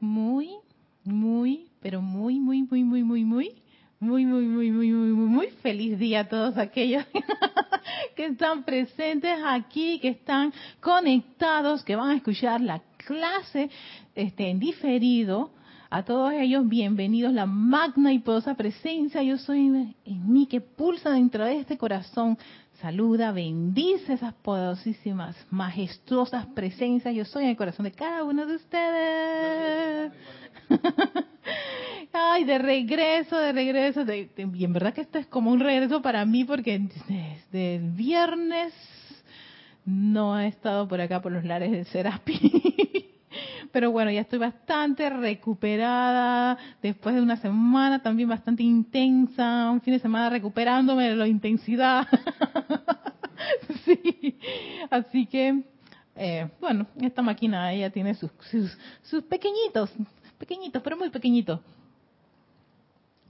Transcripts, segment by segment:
muy, muy, pero muy, muy, muy, muy, muy, muy, muy, muy, muy, muy, muy, muy, muy feliz día a todos aquellos que están presentes aquí, que están conectados, que van a escuchar la clase este, en diferido. A todos ellos, bienvenidos, la magna y poderosa presencia. Yo soy en mí que pulsa dentro de este corazón. Saluda, bendice esas poderosísimas, majestuosas presencias. Yo soy en el corazón de cada uno de ustedes. Ay, de regreso, de regreso. y en verdad que esto es como un regreso para mí porque desde el viernes no he estado por acá por los lares de Serapi. Pero bueno, ya estoy bastante recuperada. Después de una semana también bastante intensa, un fin de semana recuperándome de la intensidad. sí, así que, eh, bueno, esta máquina ella tiene sus, sus, sus pequeñitos, pequeñitos, pero muy pequeñitos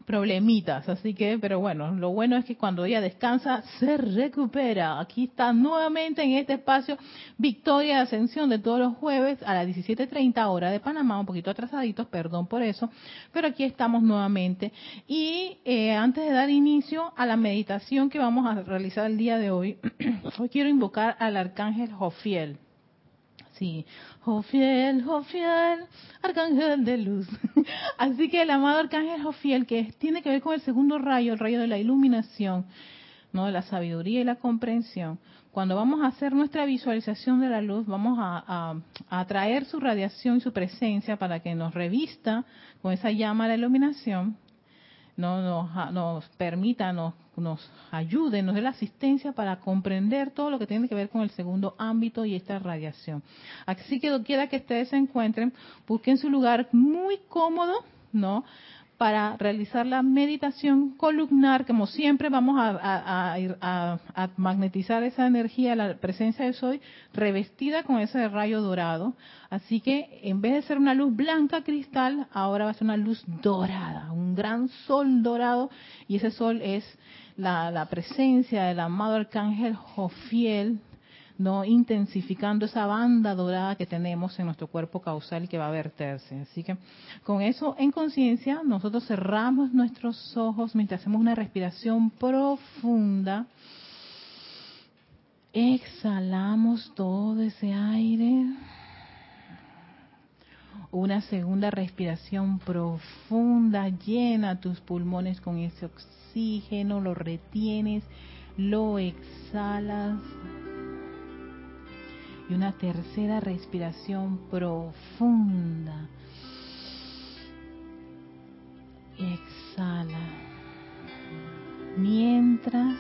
problemitas, así que, pero bueno, lo bueno es que cuando ella descansa se recupera. Aquí está nuevamente en este espacio Victoria de Ascensión de todos los jueves a las 17.30 hora de Panamá, un poquito atrasaditos, perdón por eso, pero aquí estamos nuevamente. Y eh, antes de dar inicio a la meditación que vamos a realizar el día de hoy, hoy quiero invocar al arcángel Jofiel. Sí, Jofiel, Jofiel, arcángel de luz. Así que el amado arcángel Jofiel, que tiene que ver con el segundo rayo, el rayo de la iluminación, no de la sabiduría y la comprensión. Cuando vamos a hacer nuestra visualización de la luz, vamos a, a atraer su radiación y su presencia para que nos revista con esa llama de la iluminación no nos, nos permita, nos, nos ayude, nos dé la asistencia para comprender todo lo que tiene que ver con el segundo ámbito y esta radiación. Así que quiera que ustedes se encuentren, busquen su lugar muy cómodo, ¿no? Para realizar la meditación columnar, como siempre vamos a, magnetizar esa energía, la presencia de soy, revestida con ese rayo dorado. Así que en vez de ser una luz blanca cristal, ahora va a ser una luz dorada, un gran sol dorado, y ese sol es la, la presencia del amado arcángel Jofiel, no intensificando esa banda dorada que tenemos en nuestro cuerpo causal y que va a verterse. Así que con eso en conciencia, nosotros cerramos nuestros ojos mientras hacemos una respiración profunda. Exhalamos todo ese aire. Una segunda respiración profunda, llena tus pulmones con ese oxígeno, lo retienes, lo exhalas y una tercera respiración profunda. Exhala. Mientras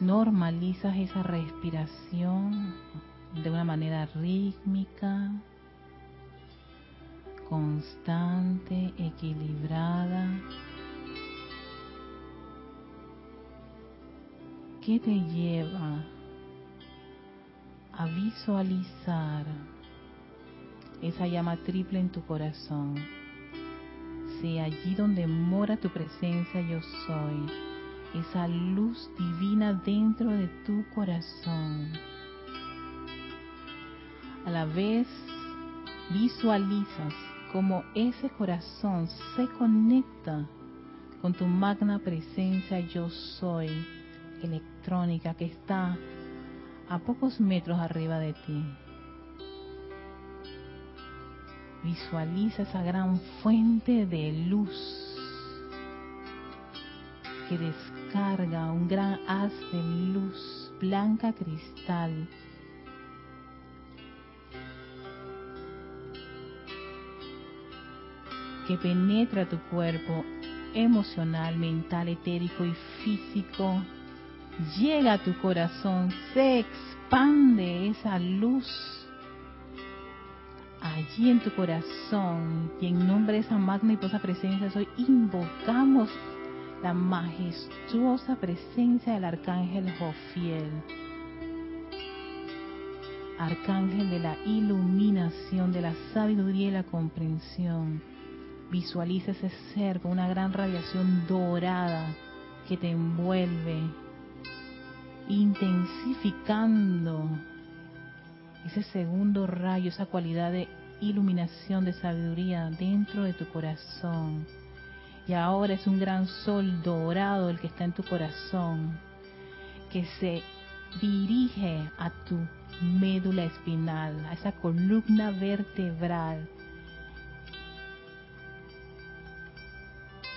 normalizas esa respiración de una manera rítmica, constante, equilibrada. ¿Qué te lleva a visualizar esa llama triple en tu corazón. Sea allí donde mora tu presencia yo soy, esa luz divina dentro de tu corazón. A la vez visualizas como ese corazón se conecta con tu magna presencia yo soy electrónica que está a pocos metros arriba de ti. Visualiza esa gran fuente de luz que descarga un gran haz de luz blanca cristal. que penetra tu cuerpo emocional, mental, etérico y físico llega a tu corazón, se expande esa luz allí en tu corazón y en nombre de esa magna y posa presencia hoy invocamos la majestuosa presencia del arcángel Jofiel, arcángel de la iluminación, de la sabiduría y la comprensión. Visualiza ese ser con una gran radiación dorada que te envuelve, intensificando ese segundo rayo, esa cualidad de iluminación de sabiduría dentro de tu corazón. Y ahora es un gran sol dorado el que está en tu corazón, que se dirige a tu médula espinal, a esa columna vertebral,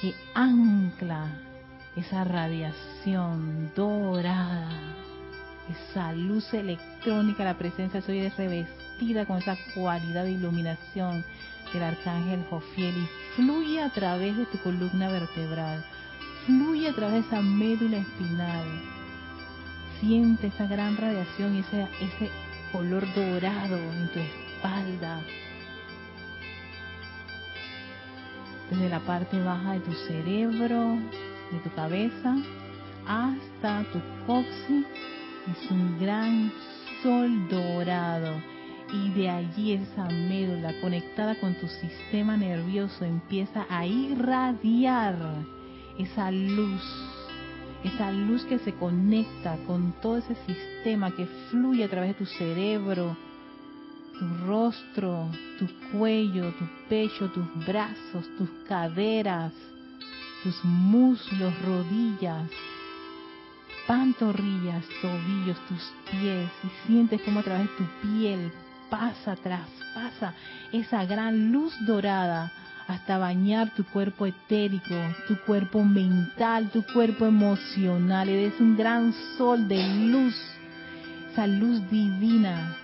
que ancla esa radiación dorada, esa luz electrónica, la presencia de hoy es revestida con esa cualidad de iluminación del arcángel Jofiel y fluye a través de tu columna vertebral, fluye a través de esa médula espinal. Siente esa gran radiación y ese, ese color dorado en tu espalda, desde la parte baja de tu cerebro, de tu cabeza, hasta tu coxis. Es un gran sol dorado y de allí esa médula conectada con tu sistema nervioso empieza a irradiar esa luz, esa luz que se conecta con todo ese sistema que fluye a través de tu cerebro, tu rostro, tu cuello, tu pecho, tus brazos, tus caderas, tus muslos, rodillas, pantorrillas, tobillos, tus pies y sientes como a través de tu piel pasa, traspasa esa gran luz dorada hasta bañar tu cuerpo etérico, tu cuerpo mental, tu cuerpo emocional. Eres un gran sol de luz, esa luz divina,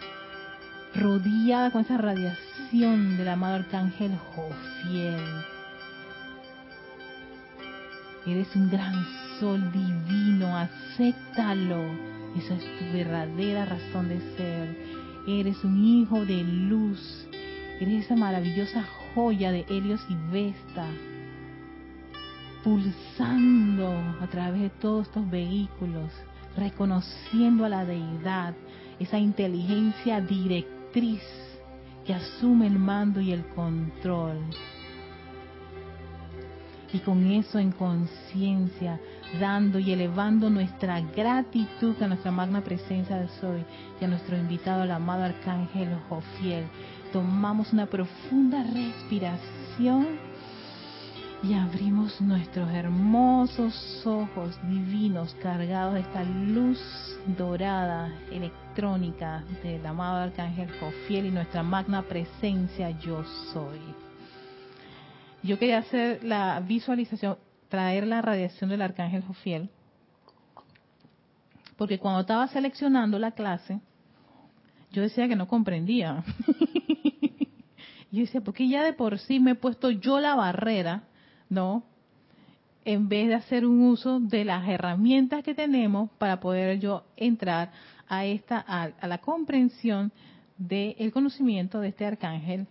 rodeada con esa radiación del amado arcángel Jofiel. Eres un gran sol divino, acéptalo. Esa es tu verdadera razón de ser Eres un hijo de luz. Eres esa maravillosa joya de Helios y Vesta, pulsando a través de todos estos vehículos, reconociendo a la deidad, esa inteligencia directriz que asume el mando y el control. Y con eso en conciencia dando y elevando nuestra gratitud a nuestra magna presencia de Soy y a nuestro invitado, el amado Arcángel Jofiel. Tomamos una profunda respiración y abrimos nuestros hermosos ojos divinos cargados de esta luz dorada electrónica del amado Arcángel Jofiel y nuestra magna presencia Yo Soy. Yo quería hacer la visualización traer la radiación del arcángel Jofiel, porque cuando estaba seleccionando la clase, yo decía que no comprendía. yo decía, porque ya de por sí me he puesto yo la barrera, ¿no? En vez de hacer un uso de las herramientas que tenemos para poder yo entrar a esta a, la comprensión del conocimiento de este arcángel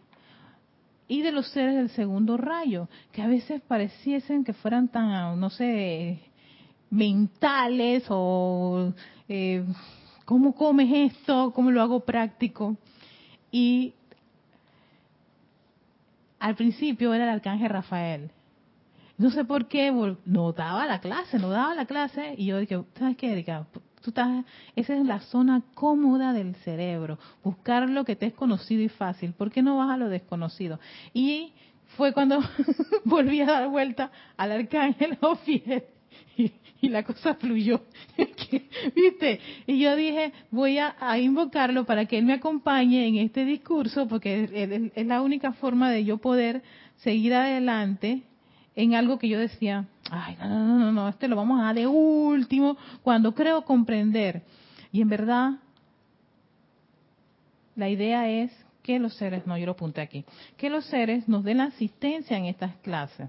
y de los seres del segundo rayo, que a veces pareciesen que fueran tan, no sé, mentales o eh, cómo comes esto, cómo lo hago práctico. Y al principio era el arcángel Rafael. No sé por qué, no daba la clase, no daba la clase, y yo dije, ¿sabes qué, Erika? Esa es la zona cómoda del cerebro, buscar lo que te es conocido y fácil. ¿Por qué no vas a lo desconocido? Y fue cuando volví a dar vuelta al arcángel Ofiel y, la cosa fluyó. ¿Viste? Y yo dije, voy a, invocarlo para que él me acompañe en este discurso, porque es la única forma de yo poder seguir adelante en algo que yo decía, ay, no, no, no, no, este lo vamos a dar de último, cuando creo comprender. Y en verdad, la idea es que los seres, no, yo lo apunté aquí, que los seres nos den la asistencia en estas clases.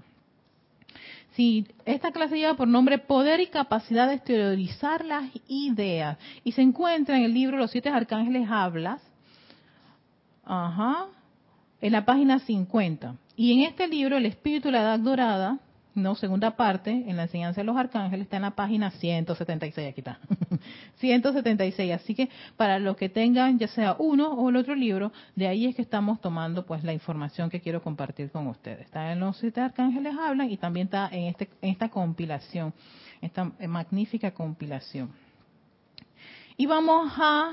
Si esta clase lleva por nombre Poder y Capacidad de Exteriorizar las Ideas y se encuentra en el libro Los Siete Arcángeles Hablas, ajá, en la página 50. Y en este libro, El Espíritu de la Edad Dorada, no, segunda parte, en la enseñanza de los arcángeles, está en la página 176, aquí está, 176. Así que para los que tengan ya sea uno o el otro libro, de ahí es que estamos tomando pues la información que quiero compartir con ustedes. Está en los siete arcángeles hablan y también está en, este, en esta compilación, esta magnífica compilación. Y vamos a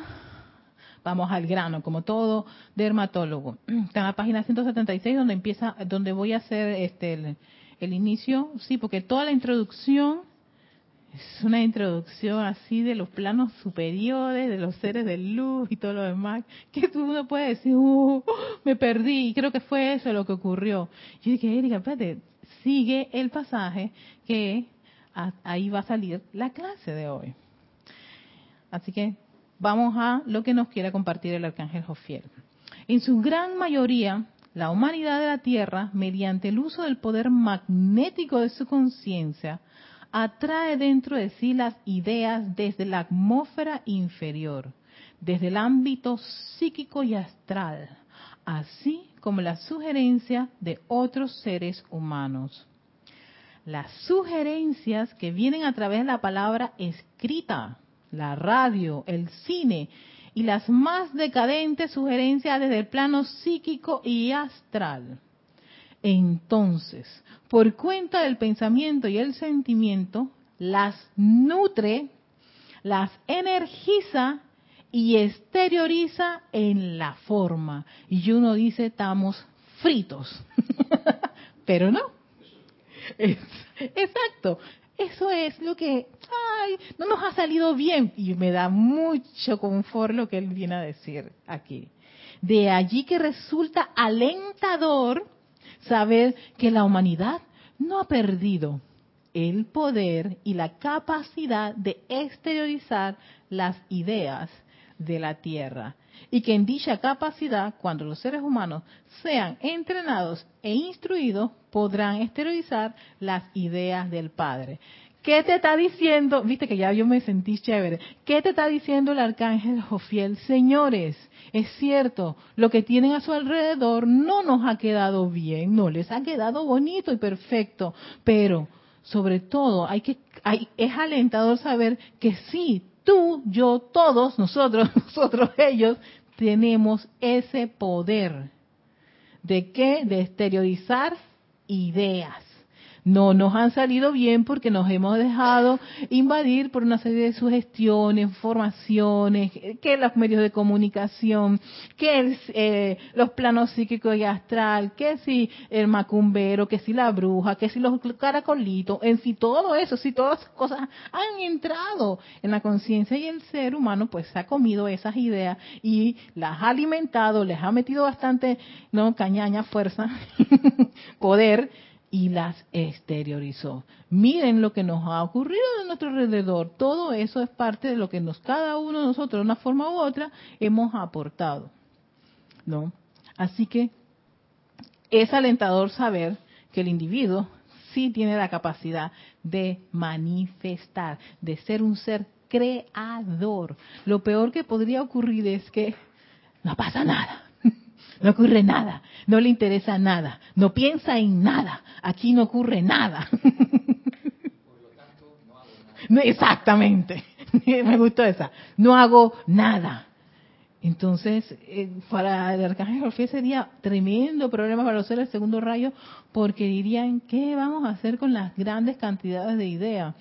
vamos al grano, como todo dermatólogo. Está en la página 176 donde empieza, donde voy a hacer este el, el inicio, sí, porque toda la introducción es una introducción así de los planos superiores, de los seres de luz y todo lo demás, que tú no puedes decir, uh, me perdí, y creo que fue eso lo que ocurrió. Yo dije, Erika, espérate, sigue el pasaje que ahí va a salir la clase de hoy. Así que vamos a lo que nos quiere compartir el arcángel Jofiel. En su gran mayoría, la humanidad de la Tierra, mediante el uso del poder magnético de su conciencia, atrae dentro de sí las ideas desde la atmósfera inferior, desde el ámbito psíquico y astral, así como la sugerencia de otros seres humanos. Las sugerencias que vienen a través de la palabra escrita, la radio, el cine y las más decadentes sugerencias desde el plano psíquico y astral entonces, por cuenta del pensamiento y el sentimiento, las nutre, las energiza y exterioriza en la forma. Y uno dice, estamos fritos. Pero no. exacto. Eso es lo que, ay, no nos ha salido bien. Y me da mucho confort lo que él viene a decir aquí. De allí que resulta alentador saber que la humanidad no ha perdido el poder y la capacidad de exteriorizar las ideas de la tierra. Y que en dicha capacidad, cuando los seres humanos sean entrenados e instruidos, podrán exteriorizar las ideas del Padre. ¿Qué te está diciendo? Viste que ya yo me sentí chévere. ¿Qué te está diciendo el arcángel Jofiel? Señores, es cierto, lo que tienen a su alrededor no nos ha quedado bien, no les ha quedado bonito y perfecto, pero sobre todo hay que, hay, es alentador saber que sí, tú, yo, todos, nosotros, nosotros, ellos, tenemos ese poder. ¿De qué? De exteriorizar ideas no nos han salido bien porque nos hemos dejado invadir por una serie de sugestiones, informaciones, que los medios de comunicación, que eh, los planos psíquicos y astral, que si el macumbero, que si la bruja, que si los caracolitos, en sí todo eso, si todas esas cosas han entrado en la conciencia y el ser humano pues se ha comido esas ideas y las ha alimentado, les ha metido bastante, no, cañaña, fuerza, poder y las exteriorizó. Miren lo que nos ha ocurrido de nuestro alrededor. Todo eso es parte de lo que nos cada uno de nosotros, de una forma u otra, hemos aportado. ¿No? Así que es alentador saber que el individuo sí tiene la capacidad de manifestar, de ser un ser creador. Lo peor que podría ocurrir es que no pasa nada no ocurre nada, no le interesa nada, no piensa en nada, aquí no ocurre nada. No, exactamente, me gustó esa, no hago nada. Entonces, eh, para el arcángel sería tremendo problema para los seres segundo rayo, porque dirían, ¿qué vamos a hacer con las grandes cantidades de ideas?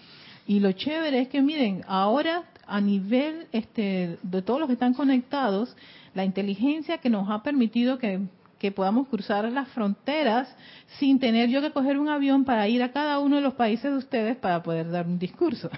Y lo chévere es que, miren, ahora a nivel este, de todos los que están conectados, la inteligencia que nos ha permitido que, podamos cruzar las fronteras sin tener yo que coger un avión para ir a cada uno de los países de ustedes para poder dar un discurso.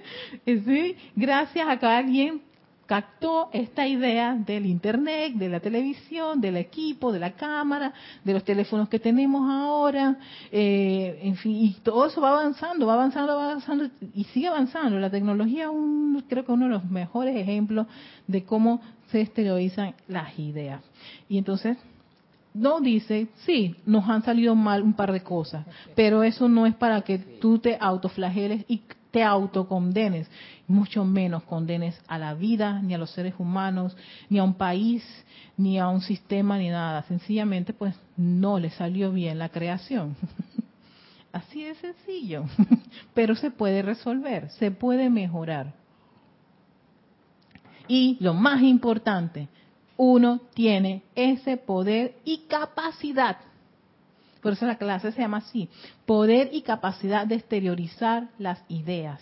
¿Sí? Gracias a que alguien captó esta idea del Internet, de la televisión, del equipo, de la cámara, de los teléfonos que tenemos ahora, eh, en fin, y todo eso va avanzando, va avanzando, va avanzando y sigue avanzando. La tecnología es un, creo que uno de los mejores ejemplos de cómo se exteriorizan las ideas. Y entonces, no dice, sí, nos han salido mal un par de cosas, pero eso no es para que tú te autoflageles y te autocondenes, mucho menos condenes a la vida, ni a los seres humanos, ni a un país, ni a un sistema, ni nada. Sencillamente, pues no le salió bien la creación. Así de sencillo, pero se puede resolver, se puede mejorar. Y lo más importante, uno tiene ese poder y capacidad. Por eso la clase se llama así, poder y capacidad de exteriorizar las ideas.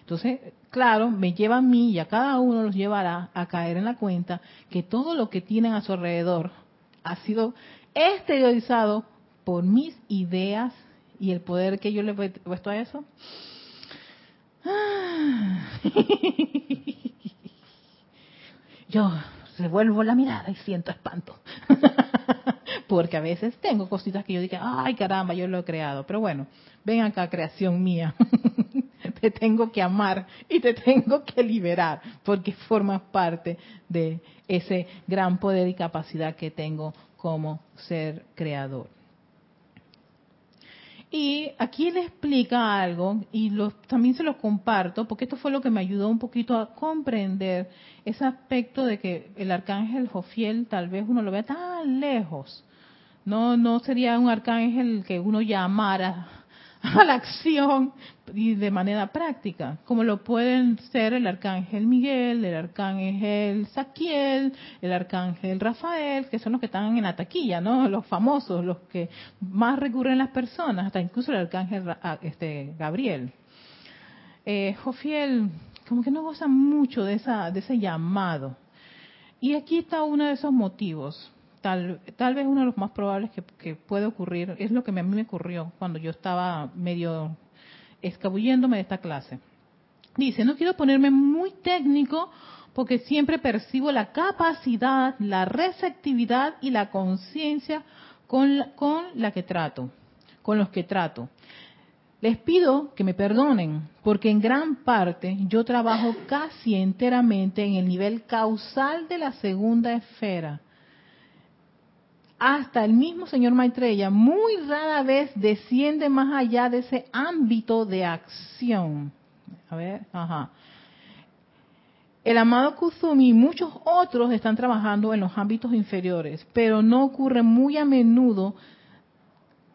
Entonces, claro, me lleva a mí y a cada uno los llevará a caer en la cuenta que todo lo que tienen a su alrededor ha sido exteriorizado por mis ideas y el poder que yo le he puesto a eso. Yo revuelvo la mirada y siento espanto. Porque a veces tengo cositas que yo digo, ay caramba, yo lo he creado. Pero bueno, ven acá, creación mía. te tengo que amar y te tengo que liberar porque formas parte de ese gran poder y capacidad que tengo como ser creador. Y aquí le explica algo y también se lo comparto porque esto fue lo que me ayudó un poquito a comprender ese aspecto de que el arcángel Jofiel tal vez uno lo vea tan lejos. No, no sería un arcángel que uno llamara a la acción y de manera práctica, como lo pueden ser el arcángel Miguel, el arcángel Saquiel, el arcángel Rafael, que son los que están en la taquilla, ¿no? Los famosos, los que más recurren las personas, hasta incluso el arcángel ah, este, Gabriel. Eh, Jofiel, como que no goza mucho de, esa, de ese llamado. Y aquí está uno de esos motivos tal, tal vez uno de los más probables que, puede ocurrir, es lo que a mí me ocurrió cuando yo estaba medio escabulléndome de esta clase. Dice, no quiero ponerme muy técnico porque siempre percibo la capacidad, la receptividad y la conciencia con, con la que trato, con los que trato. Les pido que me perdonen, porque en gran parte yo trabajo casi enteramente en el nivel causal de la segunda esfera hasta el mismo señor Maitreya muy rara vez desciende más allá de ese ámbito de acción. A ver, ajá. El amado Kuzumi y muchos otros están trabajando en los ámbitos inferiores, pero no ocurre muy a menudo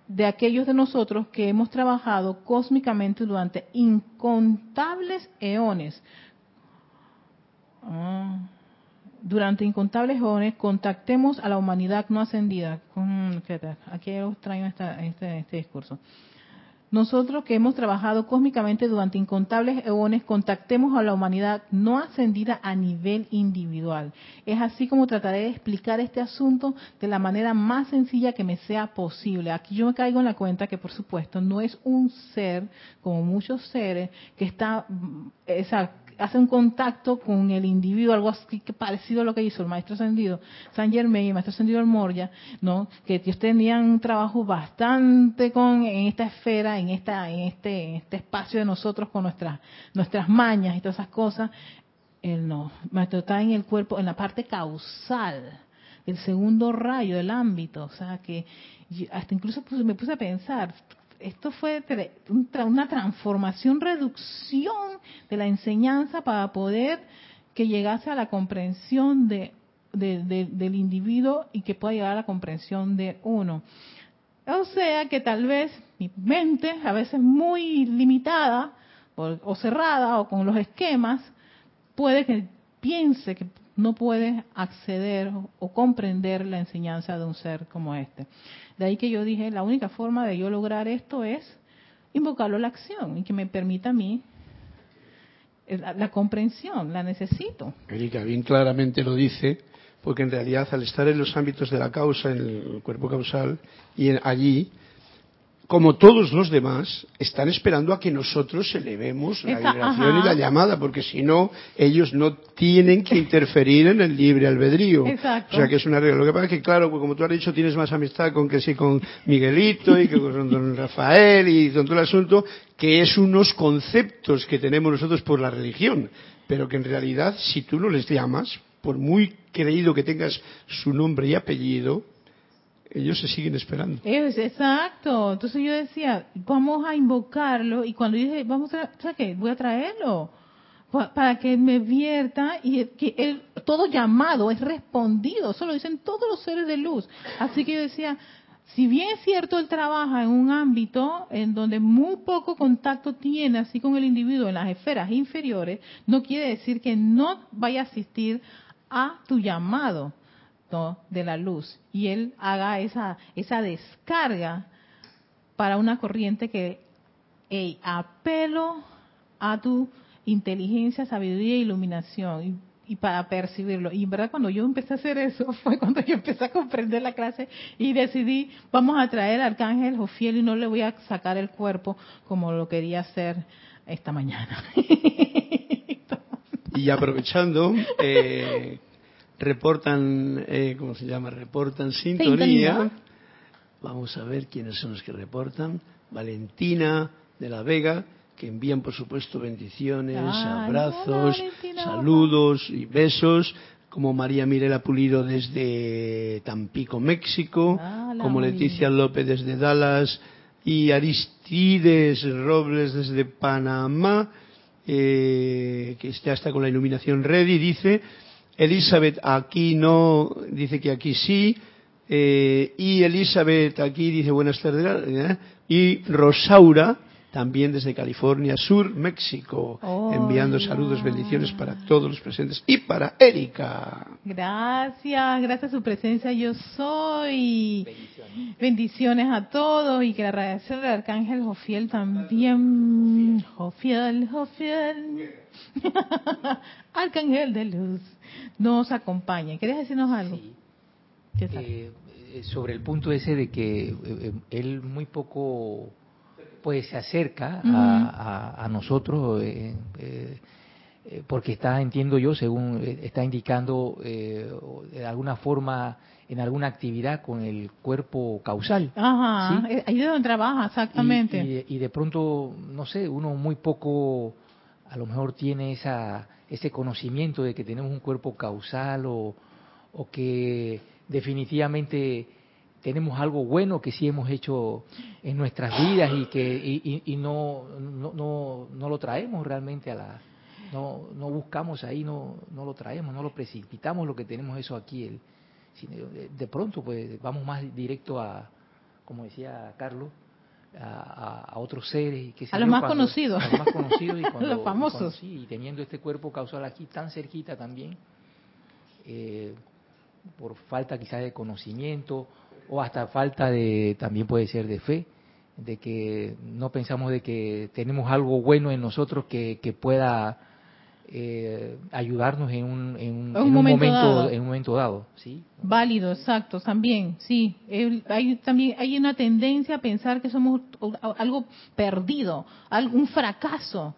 de aquellos de nosotros que hemos trabajado cósmicamente durante incontables eones. Ah durante incontables jóvenes contactemos a la humanidad no ascendida. Aquí traigo este, este, discurso. Nosotros que hemos trabajado cósmicamente durante incontables eones, contactemos a la humanidad no ascendida a nivel individual. Es así como trataré de explicar este asunto de la manera más sencilla que me sea posible. Aquí yo me caigo en la cuenta que, por supuesto, no es un ser, como muchos seres, que está, esa, hace un contacto con el individuo, algo así que parecido a lo que hizo el maestro ascendido San Germain y el maestro ascendido el Moria, ¿no? Que ellos tenían un trabajo bastante con en esta esfera, en esta en este en este espacio de nosotros con nuestras nuestras mañas y todas esas cosas. Él no, maestro está en el cuerpo, en la parte causal, el segundo rayo del ámbito, o sea que hasta incluso me puse a pensar, esto fue una transformación, reducción de la enseñanza para poder que llegase a la comprensión de, del individuo y que pueda llegar a la comprensión de uno. O sea que tal vez mi mente, a veces muy limitada o, o cerrada o con los esquemas, puede que piense que no puede acceder o comprender la enseñanza de un ser como este. De ahí que yo dije, la única forma de yo lograr esto es invocarlo a la acción y que me permita a mí eh, la, comprensión, la necesito. Erika bien claramente lo dice, porque en realidad al estar en los ámbitos de la causa, en el cuerpo causal, y allí como todos los demás, están esperando a que nosotros elevemos la vibración y la llamada, porque si no, ellos no tienen que interferir en el libre albedrío. Exacto. O sea que es una regla. Lo que pasa es que, claro, como tú has dicho, tienes más amistad con que sí con Miguelito y que con don Rafael y con todo el asunto, que es unos conceptos que tenemos nosotros por la religión, pero que en realidad, si tú no les llamas, por muy creído que tengas su nombre y apellido, ellos se siguen esperando. Es, exacto. Entonces yo decía, vamos a invocarlo y cuando dije, vamos a, ¿sabes qué? Voy a traerlo para que me vierta y que él, todo llamado es respondido. Eso lo dicen todos los seres de luz. Así que yo decía, si bien es cierto, él trabaja en un ámbito en donde muy poco contacto tiene así con el individuo en las esferas inferiores, no quiere decir que no vaya a asistir a tu llamado de la luz y él haga esa, esa descarga para una corriente que, hey, apelo a tu inteligencia, sabiduría e iluminación. Y, para percibirlo. Y en verdad cuando yo empecé a hacer eso fue cuando yo empecé a comprender la clase y decidí, vamos a traer al arcángel Jofiel y no le voy a sacar el cuerpo como lo quería hacer esta mañana. y aprovechando, eh, reportan, eh, ¿cómo se llama? Reportan sintonía. Vamos a ver quiénes son los que reportan. Valentina de la Vega, que envían por supuesto bendiciones, abrazos, saludos y besos, como María Mirela Pulido desde Tampico, México, como Leticia López desde Dallas y Aristides Robles desde Panamá, eh, que ya está con la iluminación ready, dice, Elizabeth aquí no, dice que aquí sí, eh, y Elizabeth aquí dice buenas tardes, ¿eh? y Rosaura también desde California Sur, México, enviando saludos, bendiciones para todos los presentes y para Erika. Gracias, gracias a su presencia yo soy. Bendiciones, a todos y que la radiación del Arcángel Jofiel también. Jofiel, Jofiel. Arcángel de luz nos acompaña. ¿Quieres decirnos algo? Eh, eh, sobre el punto ese de que eh, él muy poco pues se acerca a, nosotros porque está, entiendo yo, según está indicando de alguna forma en alguna actividad con el cuerpo causal. Ajá, ahí es donde trabaja, exactamente. Y, y, de pronto, no sé, uno muy poco a lo mejor tiene esa, ese conocimiento de que tenemos un cuerpo causal o, o que definitivamente tenemos algo bueno que sí hemos hecho en nuestras vidas y que y, no, no, no, no, lo traemos realmente a la no, no buscamos ahí no, no lo traemos no lo precipitamos lo que tenemos eso aquí el, de pronto pues vamos más directo a como decía Carlos a, otros seres que a los más conocidos. a los más conocidos y cuando, los famosos. y teniendo este cuerpo causal aquí tan cerquita también eh, por falta quizás de conocimiento o hasta falta de, también puede ser de fe, de que no pensamos de que tenemos algo bueno en nosotros que, que pueda eh, ayudarnos en un, en, un, momento, dado. en un momento dado sí válido exacto también sí. Hay también hay una tendencia a pensar que somos algo perdido algún fracaso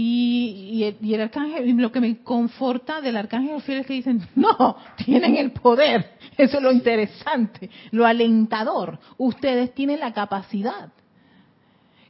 y, el, arcángel, lo que me conforta del arcángel fiel es que dicen, no, tienen el poder. Eso es lo interesante, lo alentador. Ustedes tienen la capacidad.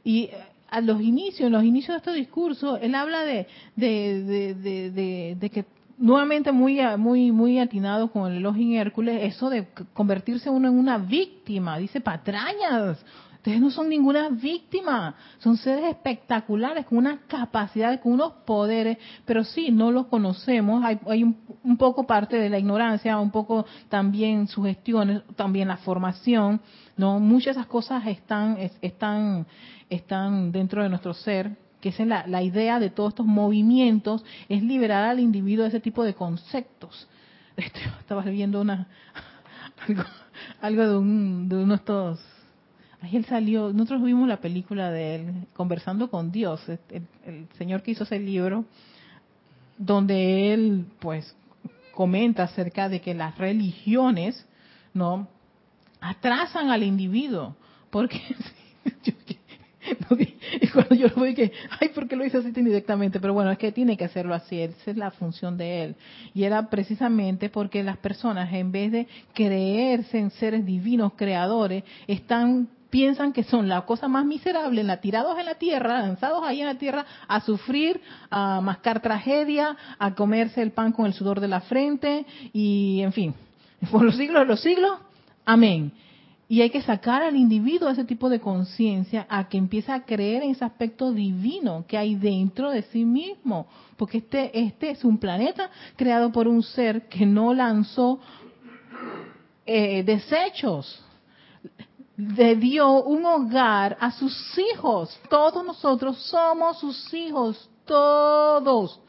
Y eh, a los inicios, en los inicios de este discurso, él habla de, de, que nuevamente muy muy muy atinado con el elogio en Hércules, eso de convertirse uno en una víctima, dice patrañas, Ustedes no son ninguna víctima, son seres espectaculares, con una capacidad, con unos poderes, pero sí, no los conocemos, hay, un, poco parte de la ignorancia, un poco también sugestiones, también la formación, no muchas de esas cosas están, están, están dentro de nuestro ser, que es la, la idea de todos estos movimientos, es liberar al individuo de ese tipo de conceptos. Estaba viendo una, algo, algo de, un, de uno de estos Ahí él salió, nosotros vimos la película de él, Conversando con Dios, el, señor que hizo ese libro, donde él, pues, comenta acerca de que las religiones, ¿no? Atrasan al individuo, porque y cuando yo lo veo que, ay, ¿por qué lo hice así tan directamente? Pero bueno, es que tiene que hacerlo así, esa es la función de él. Y era precisamente porque las personas, en vez de creerse en seres divinos, creadores, están piensan que son la cosa más miserable, la tirados en la tierra, lanzados ahí en la tierra a sufrir, a mascar tragedia, a comerse el pan con el sudor de la frente y, en fin, por los siglos de los siglos, amén. Y hay que sacar al individuo ese tipo de conciencia a que empiece a creer en ese aspecto divino que hay dentro de sí mismo. Porque este, este es un planeta creado por un ser que no lanzó eh, desechos le dio un hogar a sus hijos. Todos nosotros somos sus hijos, todos,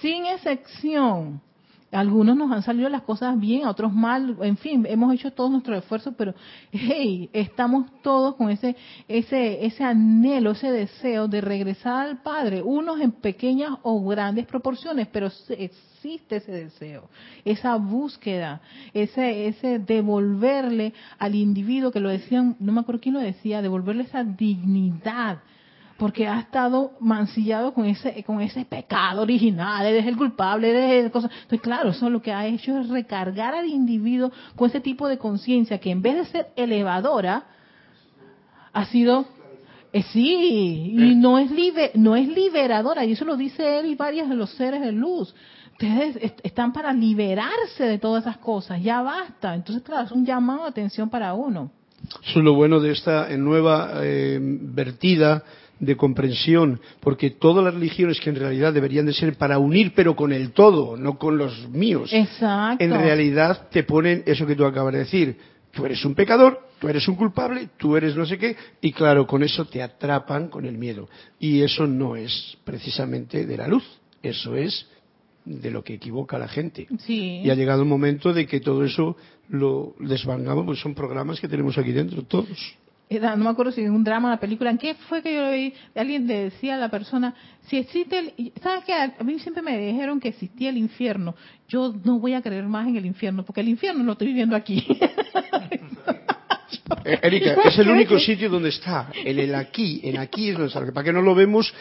sin excepción. Algunos nos han salido las cosas bien, otros mal, en fin, hemos hecho todos nuestros esfuerzos, pero hey, estamos todos con ese ese ese anhelo, ese deseo de regresar al Padre, unos en pequeñas o grandes proporciones, pero existe ese deseo, esa búsqueda, ese ese devolverle al individuo que lo decían, no me acuerdo quién lo decía, devolverle esa dignidad porque ha estado mancillado con ese con ese pecado original, eres el culpable, eres cosas. Entonces, claro, eso lo que ha hecho es recargar al individuo con ese tipo de conciencia que en vez de ser elevadora, ha sido eh, sí, y no es no es liberadora, y eso lo dice él y varios de los seres de luz. Ustedes están para liberarse de todas esas cosas, ya basta. Entonces, claro, es un llamado de atención para uno. Eso es lo bueno de esta nueva eh, vertida de comprensión, porque todas las religiones que en realidad deberían de ser para unir, pero con el todo, no con los míos, Exacto. en realidad te ponen eso que tú acabas de decir. Tú eres un pecador, tú eres un culpable, tú eres no sé qué, y claro, con eso te atrapan con el miedo. Y eso no es precisamente de la luz, eso es de lo que equivoca a la gente. Sí. Y ha llegado el momento de que todo eso lo desvangamos, pues son programas que tenemos aquí dentro, todos no me acuerdo si en un drama, una película, ¿en qué fue que yo lo vi? Alguien le decía a la persona, si existe el... ¿Sabes qué? A mí siempre me dijeron que existía el infierno. Yo no voy a creer más en el infierno, porque el infierno lo estoy viviendo aquí. Eh, Erika, es el único sitio donde está, en el aquí, en aquí es donde está. ¿Para que no lo vemos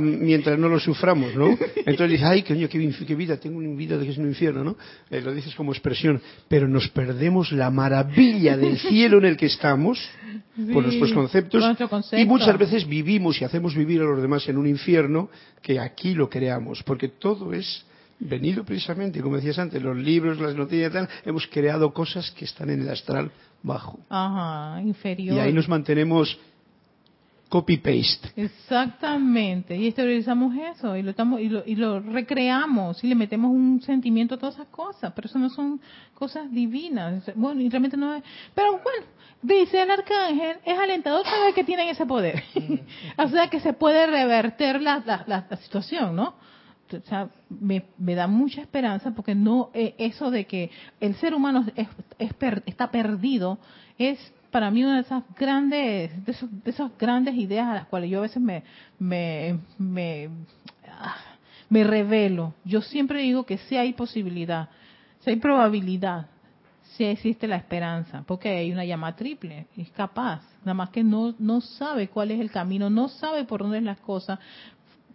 mientras no lo suframos, no? Entonces dices, ay, coño, qué, qué vida, tengo una vida de que es un infierno, ¿no? Eh, lo dices como expresión, pero nos perdemos la maravilla del cielo en el que estamos por nuestros conceptos y muchas veces vivimos y hacemos vivir a los demás en un infierno que aquí lo creamos, porque todo es venido precisamente, como decías antes, los libros, las noticias y tal, hemos creado cosas que están en el astral bajo. Ajá, inferior. Y ahí nos mantenemos copy-paste. Exactamente, y exteriorizamos eso y lo, estamos, y lo, y lo recreamos y le metemos un sentimiento a todas esas cosas, pero eso no son cosas divinas. Bueno, y realmente no es. Pero bueno, dice el arcángel, es alentador saber que tienen ese poder. o sea que se puede reverter la, la, la, situación, ¿no? O sea, me, me, da mucha esperanza porque no eh, eso de que el ser humano es, es está perdido es para mí una de esas grandes de, esos, de esas grandes ideas a las cuales yo a veces me me ah, me revelo. Yo siempre digo que sí hay posibilidad, sí hay probabilidad si existe la esperanza, porque hay una llama triple, es capaz, nada más que no, no sabe cuál es el camino, no sabe por dónde es las cosas,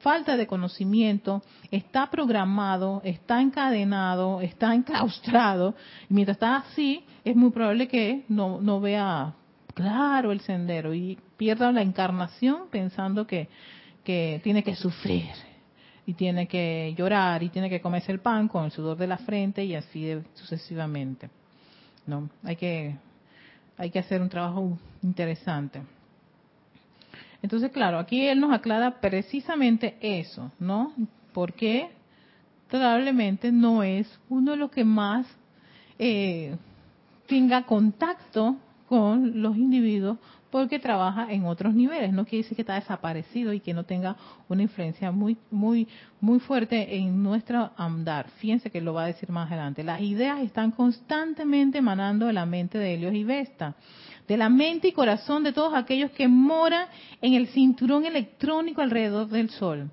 falta de conocimiento, está programado, está encadenado, está enclaustrado, y mientras está así, es muy probable que no, no vea claro el sendero y pierda la encarnación pensando que, que tiene que sufrir y tiene que llorar y tiene que comerse el pan con el sudor de la frente y así sucesivamente. ¿no? Hay que, hay que hacer un trabajo interesante. Entonces, claro, aquí él nos aclara precisamente eso, ¿no? Porque probablemente no es uno de los que más eh, tenga contacto con los individuos porque trabaja en otros niveles. No quiere decir que está desaparecido y que no tenga una influencia muy, muy, muy fuerte en nuestro andar. Fíjense que lo va a decir más adelante. Las ideas están constantemente emanando de la mente de Helios y Vesta, de la mente y corazón de todos aquellos que moran en el cinturón electrónico alrededor del Sol.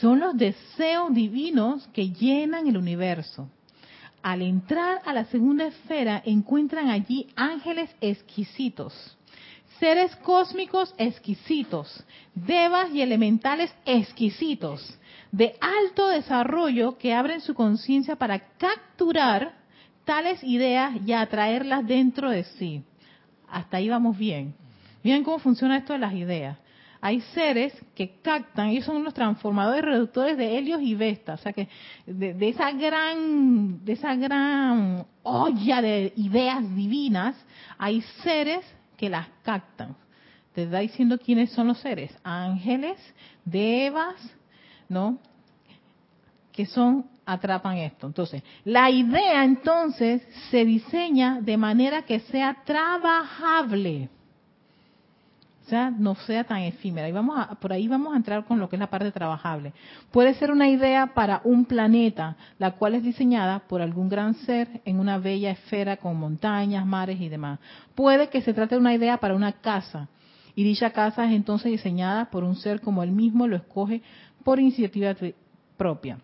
Son los deseos divinos que llenan el universo. Al entrar a la segunda esfera encuentran allí ángeles exquisitos seres cósmicos exquisitos, devas y elementales exquisitos, de alto desarrollo que abren su conciencia para capturar tales ideas y atraerlas dentro de sí. Hasta ahí vamos bien. Miren cómo funciona esto de las ideas. Hay seres que captan, ellos son los transformadores reductores de Helios y Vesta, o sea que de, de esa gran, de esa gran olla de ideas divinas, hay seres que las captan. Te está diciendo quiénes son los seres, ángeles, devas, ¿no? Que son atrapan esto. Entonces, la idea entonces se diseña de manera que sea trabajable. sea, no sea tan efímera. Y vamos a, por ahí vamos a entrar con lo que es la parte trabajable. Puede ser una idea para un planeta, la cual es diseñada por algún gran ser en una bella esfera con montañas, mares y demás. Puede que se trate de una idea para una casa, y dicha casa es entonces diseñada por un ser como él mismo lo escoge por iniciativa propia.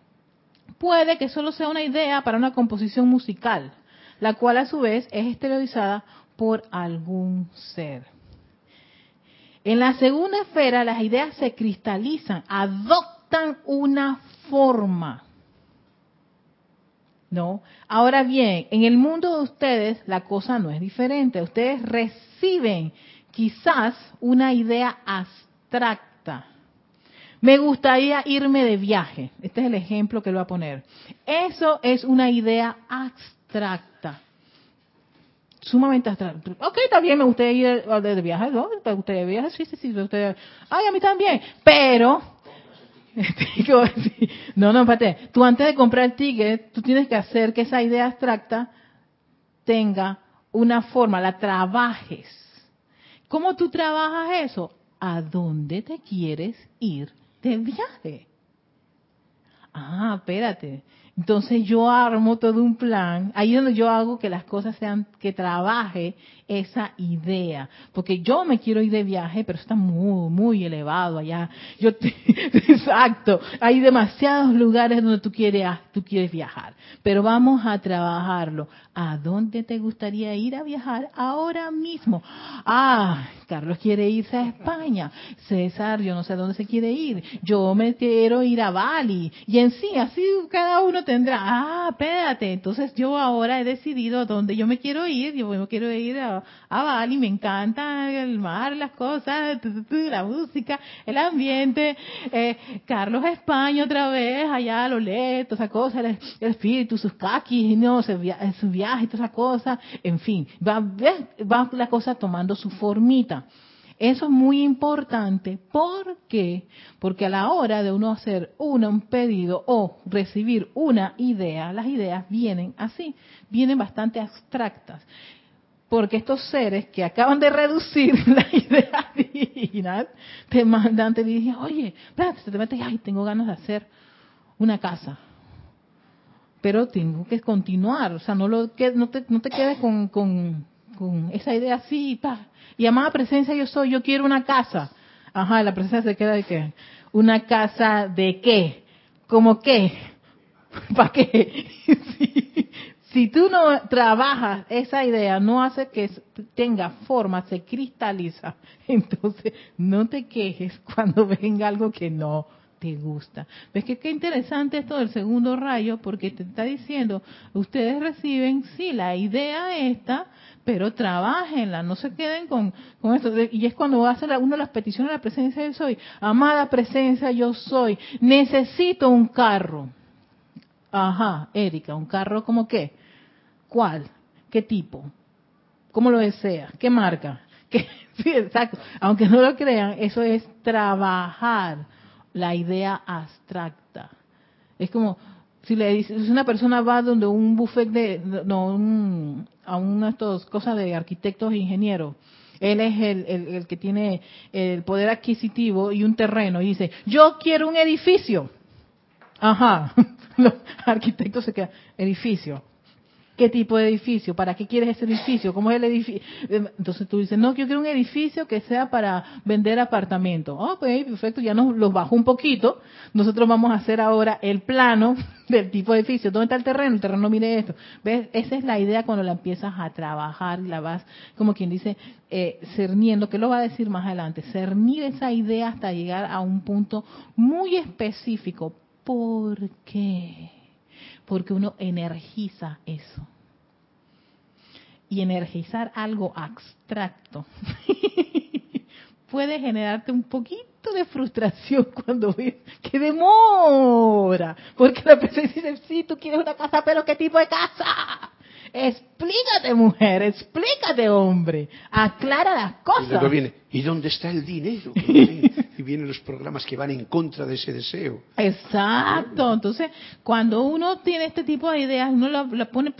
Puede que solo sea una idea para una composición musical, la cual a su vez es esterilizada por algún ser. En la segunda esfera las ideas se cristalizan, adoptan una forma. ¿No? Ahora bien, en el mundo de ustedes la cosa no es diferente. Ustedes reciben quizás una idea abstracta. Me gustaría irme de viaje. Este es el ejemplo que lo voy a poner. Eso es una idea abstracta sumamente abstracto. Ok, también me gustaría ir de viaje, ¿no? ¿Te gustaría viajar? Sí, sí, sí. Ay, a mí también. Pero, no, no, espérate. Tú antes de comprar el ticket, tú tienes que hacer que esa idea abstracta tenga una forma, la trabajes. ¿Cómo tú trabajas eso? ¿A dónde te quieres ir de viaje? Ah, espérate. Entonces yo armo todo un plan, ahí es donde yo hago que las cosas sean, que trabaje esa idea, porque yo me quiero ir de viaje, pero está muy, muy elevado allá. Yo exacto, hay demasiados lugares donde tú quieres, tú quieres viajar, pero vamos a trabajarlo. ¿A dónde te gustaría ir a viajar ahora mismo? Ah, Carlos quiere irse a España. César, yo no sé a dónde se quiere ir. Yo me quiero ir a Bali. Y en sí, así cada uno tendrá. Ah, espérate. Entonces yo ahora he decidido a dónde yo me quiero ir. Yo me quiero ir a, Bali. Me encanta el mar, las cosas, la música, el ambiente. Eh, Carlos España otra vez, allá a lo lejos, esa cosa, el, espíritu, sus caquis, no, su viaje toda esa cosa, en fin, va, va la cosa tomando su formita. Eso es muy importante. ¿Por qué? Porque a la hora de uno hacer un pedido o recibir una idea, las ideas vienen así, vienen bastante abstractas. Porque estos seres que acaban de reducir las ideas divinas, te mandan, te dicen, oye, espérate, te metes, ay, tengo ganas de hacer una casa pero tengo que continuar, o sea, no, lo, no, te, no te quedes con, con, esa idea así, pa. y amada presencia yo soy, yo quiero una casa. Ajá, la presencia se queda de qué? ¿Una casa de qué? ¿Cómo qué? ¿Para qué? si tú no trabajas esa idea, no hace que tenga forma, se cristaliza, entonces no te quejes cuando venga algo que no te gusta. ¿Ves que qué interesante esto del segundo rayo? Porque te está diciendo, ustedes reciben, sí, la idea esta, pero trabajenla, no se queden con, con. Y es cuando hace uno de las peticiones a la presencia yo soy. Amada presencia yo soy, necesito un carro. Ajá, Erika, ¿un carro como qué? ¿Cuál? ¿Qué tipo? ¿Cómo lo desea? ¿Qué marca? ¿Qué? Exacto. Aunque no lo crean, eso es trabajar la idea abstracta. Es como si le dices, una persona va donde un buffet de, no, a una de cosas de arquitectos e ingenieros. Él es el, el, que tiene el poder adquisitivo y un terreno y dice, yo quiero un edificio. Ajá, los arquitectos se quedan, edificio. ¿Qué tipo de edificio? ¿Para qué quieres ese edificio? ¿Cómo es el edificio? Entonces tú dices, no, yo quiero un edificio que sea para vender apartamentos. Ah, pues perfecto, ya nos los bajo un poquito. Nosotros vamos a hacer ahora el plano del tipo de edificio. ¿Dónde está el terreno? El terreno mire esto. ¿Ves? Esa es la idea cuando la empiezas a trabajar la vas, como quien dice, eh, cerniendo, que lo va a decir más adelante, cernir esa idea hasta llegar a un punto muy específico. ¿Por qué? Porque uno energiza eso. Y energizar algo abstracto puede generarte un poquito de frustración cuando ves que demora. Porque la persona dice, sí, tú quieres una casa, pero ¿qué tipo de casa? Explícate, mujer, explícate, hombre. Aclara las cosas. Y luego viene, ¿y dónde está el dinero? vienen los programas que van en contra de ese deseo. Exacto. Entonces, cuando uno tiene este tipo de ideas, uno la, la pone,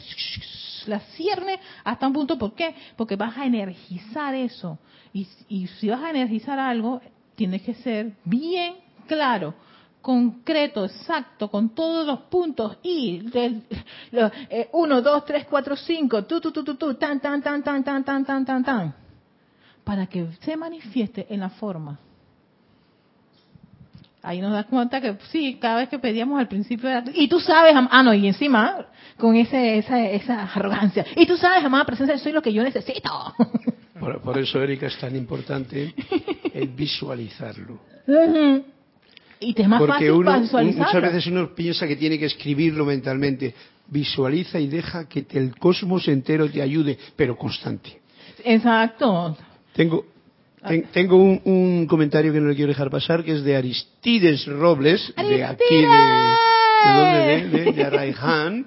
la cierne hasta un punto. ¿Por qué? Porque vas a energizar eso. Y, y si vas a energizar algo, tienes que ser bien claro concreto, exacto, con todos los puntos y del 1, 2, 3, 4, 5, tu, tu, tu, tu, tu, tan, tan, tan, tan, tan, tan, tan, tan, tan, para que se manifieste en la forma. Ahí nos das cuenta que sí, cada vez que pedíamos al principio, era, y tú sabes, ah, no, y encima con ese, esa, esa arrogancia, y tú sabes, amada presencia, soy lo que yo necesito. Por, por eso, Erika, es tan importante el visualizarlo. Y te es más Porque fácil uno, visualizarlo. muchas veces uno piensa que tiene que escribirlo mentalmente. Visualiza y deja que te- el cosmos entero te ayude, pero constante. Exacto. Tengo, ten- tengo un, un comentario que no le quiero dejar pasar, que es de Aristides Robles, de aquí de, de, dónde? de, de, de Arraiján,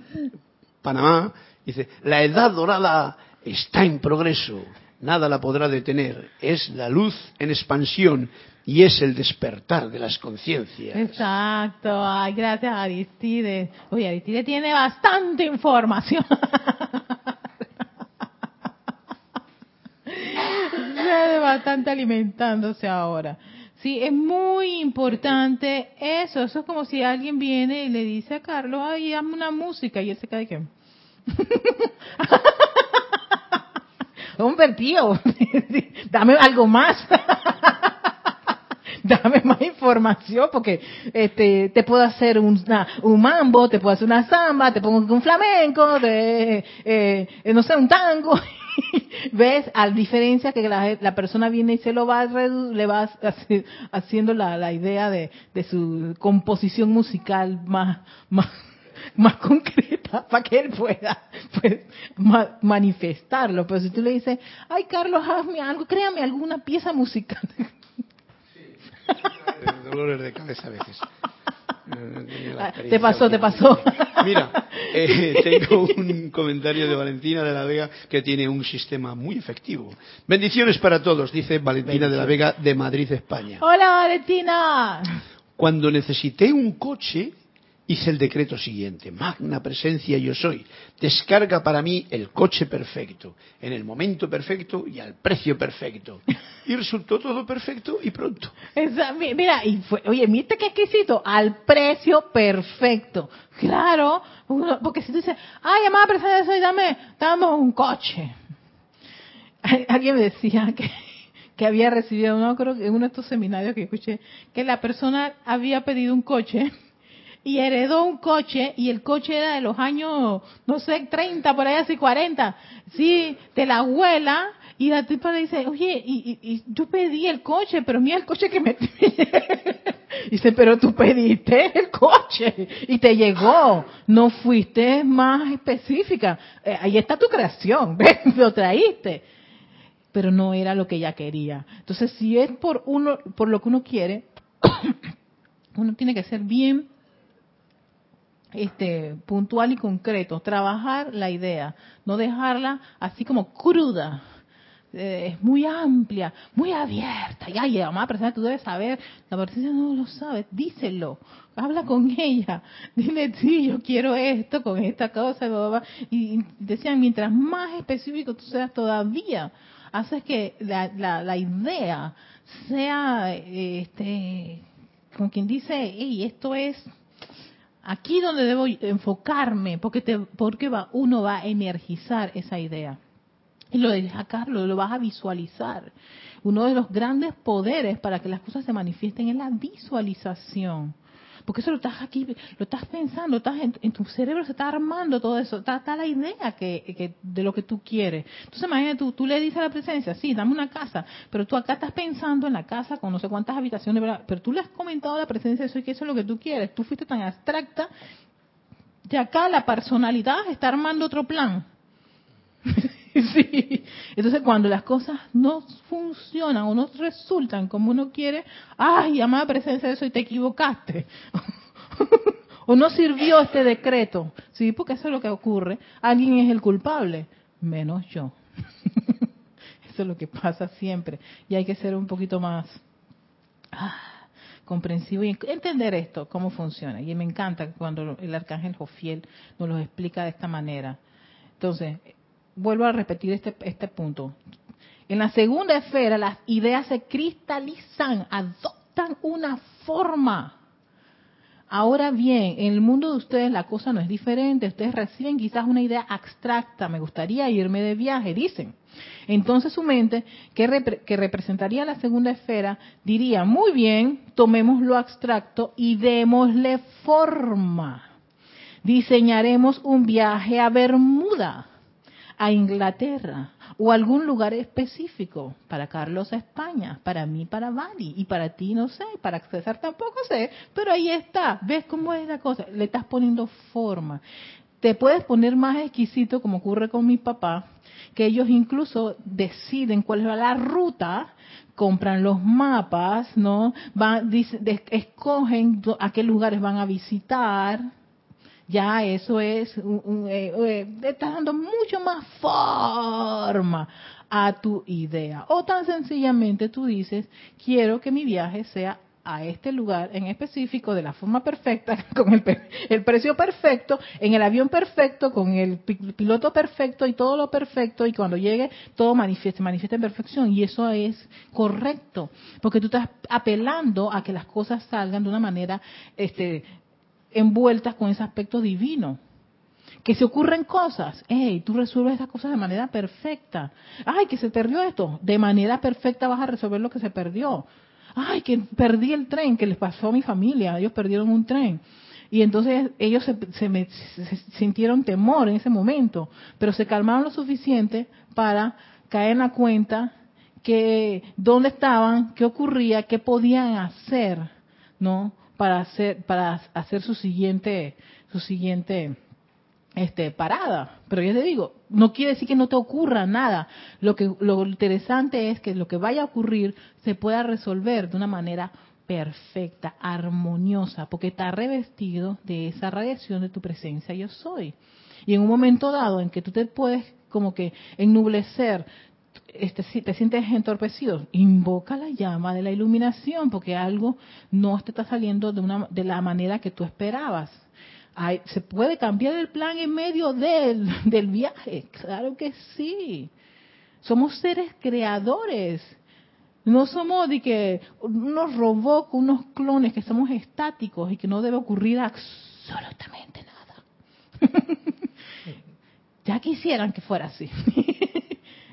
Panamá. Dice, la edad dorada está en progreso, nada la podrá detener, es la luz en expansión y es el despertar de las conciencias. Exacto. Ay, gracias Aristides. Oye, Aristides tiene bastante información. Se bastante alimentándose ahora. Sí, es muy importante eso. Eso es como si alguien viene y le dice a Carlos, ay, dame una música. Y él se cae qué. Hombre, tío, dame algo más. Dame más información porque este te puedo hacer un mambo, te puedo hacer una samba, te pongo un flamenco, de, eh, eh, no sé, un tango. ¿Ves? A diferencia que la, la persona viene y se lo va, le va haci- haciendo la, la idea de, de su composición musical más, más, más concreta para que él pueda pues, ma- manifestarlo. Pero si tú le dices, ay Carlos, hazme algo, créame alguna pieza musical. Dolores de cabeza a veces. te pasó, te pasó. Mira, eh, tengo un comentario de Valentina de la Vega que tiene un sistema muy efectivo. Bendiciones para todos, dice Valentina de la Vega de Madrid, España. Hola Valentina. Cuando necesité un coche, hice el decreto siguiente. Magna presencia yo soy. Descarga para mí el coche perfecto, en el momento perfecto y al precio perfecto. Y resultó todo perfecto y pronto. Mira, oye, mira qué exquisito, al precio perfecto. Claro, porque si tú dices, ay, amada presencia, soy, dame, dame un coche. Al- Alguien me decía que, que había recibido, no creo que en uno de estos seminarios que escuché, que la persona había pedido un coche y heredó un coche y el coche era de los años, no sé, 30, por ahí así 40, sí, de la abuela y la tipa le dice, oye, y, y, y yo pedí el coche, pero mira el coche que me... dice, pero tú pediste el coche y te llegó, no fuiste más específica. Eh, ahí está tu creación, lo traíste pero no era lo que ella quería. Entonces, si es por uno, por lo que uno quiere, uno tiene que ser bien este puntual y concreto, trabajar la idea, no dejarla así como cruda. Eh, es muy amplia, muy abierta. Ya, ya, amada presencia, tú debes saber. La presencia no lo sabe, díselo. Habla con ella. Dile, sí, yo quiero esto con esta cosa. Y decían, mientras más específico tú seas todavía, haces que la, la, la idea sea, eh, este, como quien dice, hey, esto es aquí donde debo enfocarme, porque te, porque va, uno va a energizar esa idea. Y lo de Carlos, lo vas a visualizar. Uno de los grandes poderes para que las cosas se manifiesten es la visualización. Porque eso lo estás aquí, lo estás pensando, estás en, en tu cerebro se está armando todo eso, está, la idea que, que- de lo que tú quieres. Entonces imagínate tú, tú le dices a la presencia, sí, dame una casa, pero tú acá estás pensando en la casa con no sé cuántas habitaciones, pero tú le has comentado a la presencia eso y que eso es lo que tú quieres. Tú fuiste tan abstracta y acá la personalidad está armando otro plan. sí. Entonces cuando las cosas no funcionan o no resultan como uno quiere, ay, amada presencia de eso y te equivocaste. o no sirvió este decreto. Sí, porque eso es lo que ocurre. Alguien es el culpable, menos yo. eso es lo que pasa siempre. Y hay que ser un poquito más ah, comprensivo y entender esto, cómo funciona. Y me encanta cuando el arcángel Jofiel nos lo explica de esta manera. Entonces, vuelvo a repetir este, este punto. En la segunda esfera, las ideas se cristalizan, adoptan una forma. Ahora bien, en el mundo de ustedes la cosa no es diferente. Ustedes reciben quizás una idea abstracta. Me gustaría irme de viaje, dicen. Entonces su mente, que, que representaría la segunda esfera, diría, muy bien, tomemos lo abstracto y démosle forma. Diseñaremos un viaje a Bermuda, a Inglaterra, o algún lugar específico. Para Carlos a España, para mí para Bali y para ti no sé, para César tampoco sé, pero ahí está. ¿Ves cómo es la cosa? Le estás poniendo forma. Te puedes poner más exquisito como ocurre con mi papá, que ellos incluso deciden cuál es la ruta compran los mapas, ¿no? Van, escogen a qué lugares van a visitar, ya eso es, un, eh, eh, estás dando mucho más forma a tu idea. O tan sencillamente tú dices, quiero que mi viaje sea a este lugar en específico de la forma perfecta, con el, el, precio perfecto, en el avión perfecto, con el piloto perfecto y todo lo perfecto, y cuando llegue todo manifiesta, manifiesta en perfección. Y eso es correcto, porque tú estás apelando a que las cosas salgan de una manera este, envueltas con ese aspecto divino. Que se ocurren cosas, hey, tú resuelves esas cosas de manera perfecta. Ay, que se perdió esto, de manera perfecta vas a resolver lo que se perdió. Ay, que perdí el tren, que les pasó a mi familia, ellos perdieron un tren. Y entonces ellos se, se sintieron temor en ese momento, pero se calmaron lo suficiente para caer en la cuenta que dónde estaban, qué ocurría, qué podían hacer, ¿no? Para hacer para hacer su siguiente su siguiente este parada. Pero yo te digo no quiere decir que no te ocurra nada. Lo que lo interesante es que lo que vaya a ocurrir se pueda resolver de una manera perfecta armoniosa porque está revestido de esa radiación de tu presencia yo soy. Y en un momento dado en que tú te puedes como que ennublecer este, si te sientes entorpecido, invoca la llama de la iluminación porque algo no te está saliendo de, una, de la manera que tú esperabas. se puede cambiar el plan en medio del, del viaje, claro que sí. Somos seres creadores. No somos de que unos robots, unos clones que somos estáticos y que no debe ocurrir absolutamente nada. ya quisieran que fuera así.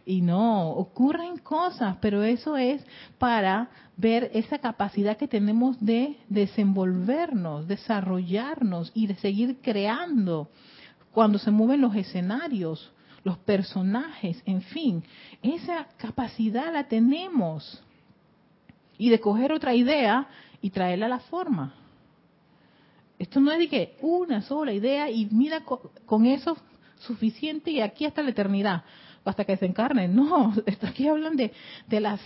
Y no, ocurren cosas, pero eso es para ver esa capacidad que tenemos de desenvolvernos, desarrollarnos y de seguir creando cuando se mueven los escenarios, los personajes, en fin, esa capacidad la tenemos. Y de coger otra idea y traerla a la forma. Esto no es de que una sola idea y mira con eso suficiente y aquí hasta la eternidad hasta que se encarnen. No, aquí hablan de, de las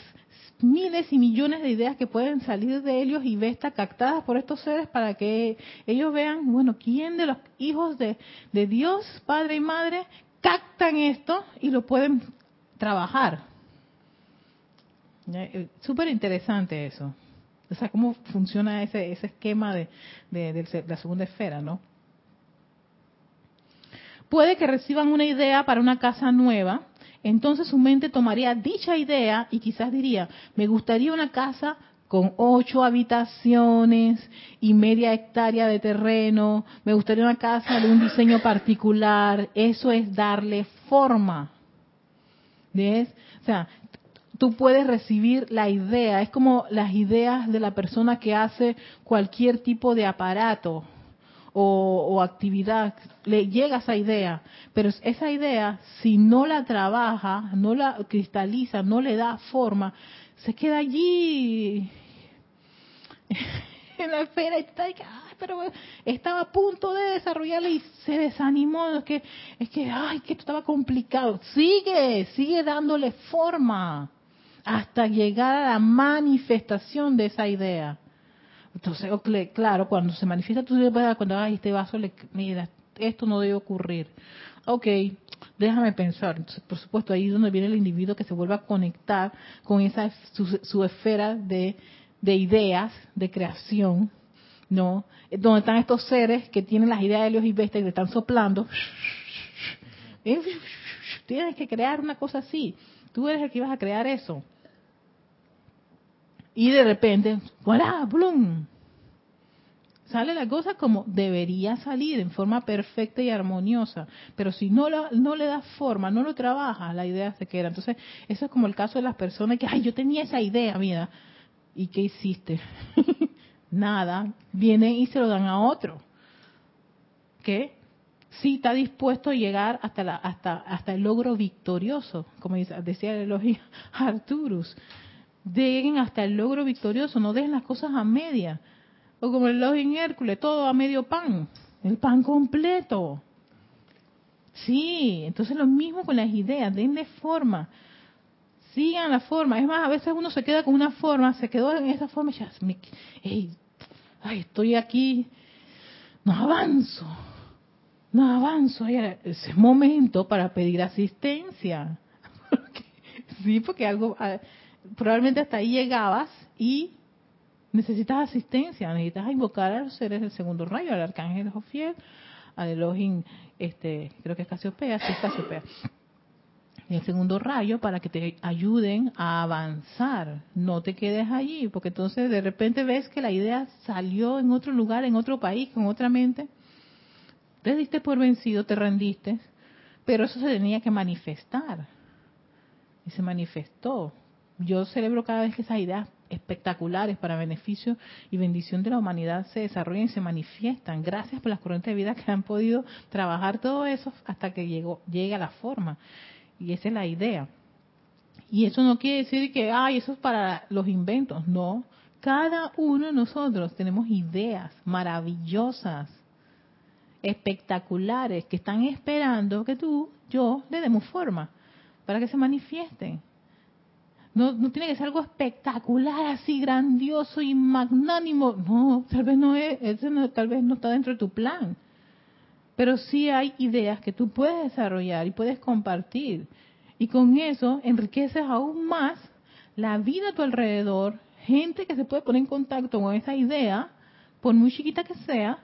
miles y millones de ideas que pueden salir de ellos y estar captadas por estos seres para que ellos vean, bueno, quién de los hijos de, de Dios, Padre y Madre, captan esto y lo pueden trabajar. Eh, súper interesante eso. O sea, cómo funciona ese, ese esquema de, de la segunda esfera, ¿no? Puede que reciban una idea para una casa nueva entonces su mente tomaría dicha idea y quizás diría, me gustaría una casa con ocho habitaciones y media hectárea de terreno, me gustaría una casa de un diseño particular, eso es darle forma. ¿Ves? O sea, tú puedes recibir la idea, es como las ideas de la persona que hace cualquier tipo de aparato o, actividad, le llega esa idea, pero esa idea, si no la trabaja, no la cristaliza, no le da forma, se queda allí en la esfera y está pero estaba a punto de desarrollarla y se desanimó, es que, es que, ay, que esto estaba complicado. Sigue, sigue dándole forma hasta llegar a la manifestación de esa idea. Entonces, claro, cuando se manifiesta tu idea, cuando, ay, este vaso, le, mira, esto no debe ocurrir. Ok, déjame pensar. Entonces, por supuesto, ahí es donde viene el individuo que se vuelve a conectar con esa su, esfera de, de ideas, de creación, ¿no? Donde están estos seres que tienen las ideas de Dios y Vesta y le están soplando. Tienes que crear una cosa así. Tú eres el que ibas a crear eso. Y de repente, ¡voilà! ¡Blum! Sale la cosa como debería salir, en forma perfecta y armoniosa. Pero si no, no le das forma, no lo trabajas, la idea se queda. Entonces, eso es como el caso de las personas que, ay, yo tenía esa idea, mira. ¿Y qué hiciste? Nada. Vienen y se lo dan a otro. ¿Qué? Sí está dispuesto a llegar hasta, la, hasta, hasta el logro victorioso, como decía el elogio Arturus lleguen hasta el logro victorioso, no dejen las cosas a media. O como el en Hércules, todo a medio pan, el pan completo. Sí, entonces lo mismo con las ideas, denle forma, sigan la forma. Es más, a veces uno se queda con una forma, se quedó en esa forma y ya, ay, estoy aquí, no avanzo, no avanzo. Es momento para pedir asistencia. sí, porque algo, probablemente hasta ahí llegabas y necesitas asistencia, necesitas invocar a los seres del segundo rayo, al arcángel Jofiel, al Elohim, este, creo que es Casiopea, sí es Casiopea, el segundo rayo para que te ayuden a avanzar, no te quedes allí, porque entonces de repente ves que la idea salió en otro lugar, en otro país, con otra mente, te diste por vencido, te rendiste, pero eso se tenía que manifestar, y se manifestó, yo celebro cada vez que esas ideas espectaculares para beneficio y bendición de la humanidad se desarrollan y se manifiestan. Gracias por las corrientes de vida que han podido trabajar todo eso hasta que llegó, llegue a la forma. Y esa es la idea. Y eso no quiere decir que, ay, eso es para los inventos. No. Cada uno de nosotros tenemos ideas maravillosas, espectaculares, que están esperando que tú, yo, le demos forma para que se manifiesten. No, no tiene que ser algo espectacular, así grandioso y magnánimo. No, tal vez no es, tal vez no está dentro de tu plan. Pero sí hay ideas que tú puedes desarrollar y puedes compartir. Y con eso enriqueces aún más la vida a tu alrededor, gente que se puede poner en contacto con esa idea, por muy chiquita que sea,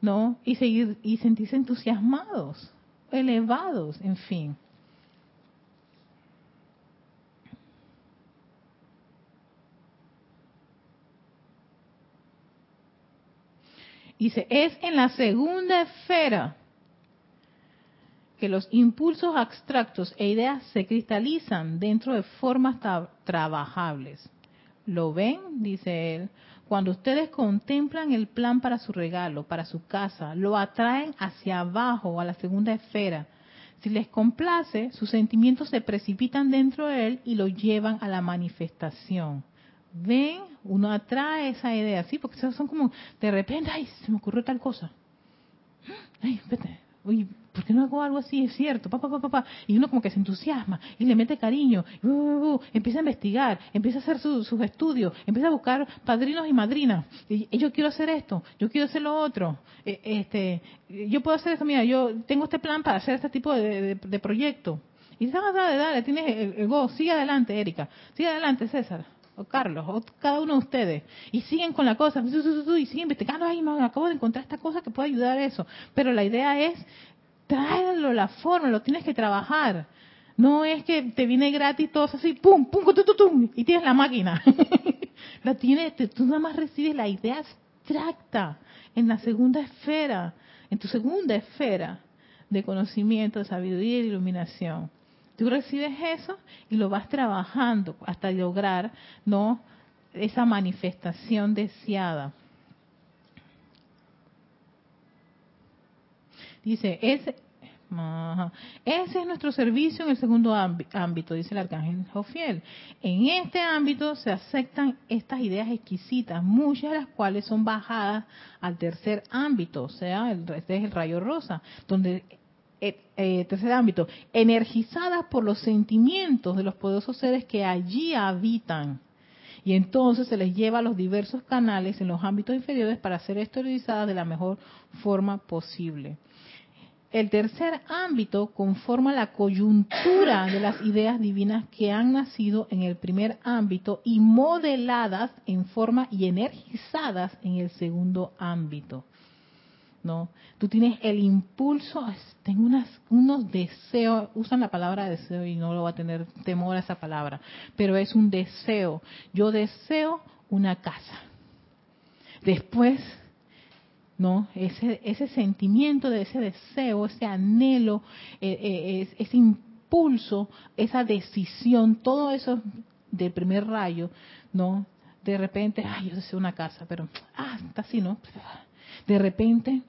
¿no? Y seguir y sentirse entusiasmados, elevados, en fin. Dice, es en la segunda esfera que los impulsos abstractos e ideas se cristalizan dentro de formas trabajables. ¿Lo ven? Dice él. Cuando ustedes contemplan el plan para su regalo, para su casa, lo atraen hacia abajo, a la segunda esfera. Si les complace, sus sentimientos se precipitan dentro de él y lo llevan a la manifestación ven, uno atrae esa idea, sí, porque son como, de repente, ay, se me ocurrió tal cosa. Ay, vete, oye, ¿por qué no hago algo así? Es cierto, papá, papá, papá. Y uno como que se entusiasma y le mete cariño, uh, uh, uh, empieza a investigar, empieza a hacer sus estudios, empieza a buscar padrinos y madrinas. Y, yo quiero hacer esto, yo quiero hacer lo otro. E, este, yo puedo hacer esto, mira, yo tengo este plan para hacer este tipo de, proyecto. Y dale, dale, dale, tienes el, el go, sigue adelante, Erika, sigue adelante, César o Carlos, o cada uno de ustedes, y siguen con la cosa, y siguen investigando, ay, no, acabo de encontrar esta cosa que puede ayudar a eso. Pero la idea es traerlo, la forma, lo tienes que trabajar. No es que te viene gratis todo así, pum, pum, y tienes la máquina. la tienes, tú nada más recibes la idea abstracta en la segunda esfera, en tu segunda esfera de conocimiento, de sabiduría y de iluminación. Tú recibes eso y lo vas trabajando hasta lograr, ¿no? Esa manifestación deseada. Dice, ese, ese es nuestro servicio en el segundo ámbito, dice el arcángel Jofiel. En este ámbito se aceptan estas ideas exquisitas, muchas de las cuales son bajadas al tercer ámbito, o sea, el, este es el rayo rosa, donde eh, eh, tercer ámbito, energizadas por los sentimientos de los poderosos seres que allí habitan. Y entonces se les lleva a los diversos canales en los ámbitos inferiores para ser esterilizadas de la mejor forma posible. el tercer ámbito conforma la coyuntura de las ideas divinas que han nacido en el primer ámbito y modeladas en forma y energizadas en el segundo ámbito. ¿No? Tú tienes el impulso, tengo unas, unos deseos, usan la palabra deseo y no lo va a tener temor a esa palabra, pero es un deseo. Yo deseo una casa. Después ¿no? Ese, ese sentimiento de ese deseo, ese anhelo, eh, eh, ese impulso, esa decisión, todo eso del primer rayo, ¿no? De repente, ay, yo deseo una casa, pero, ah, está así, ¿no? De repente,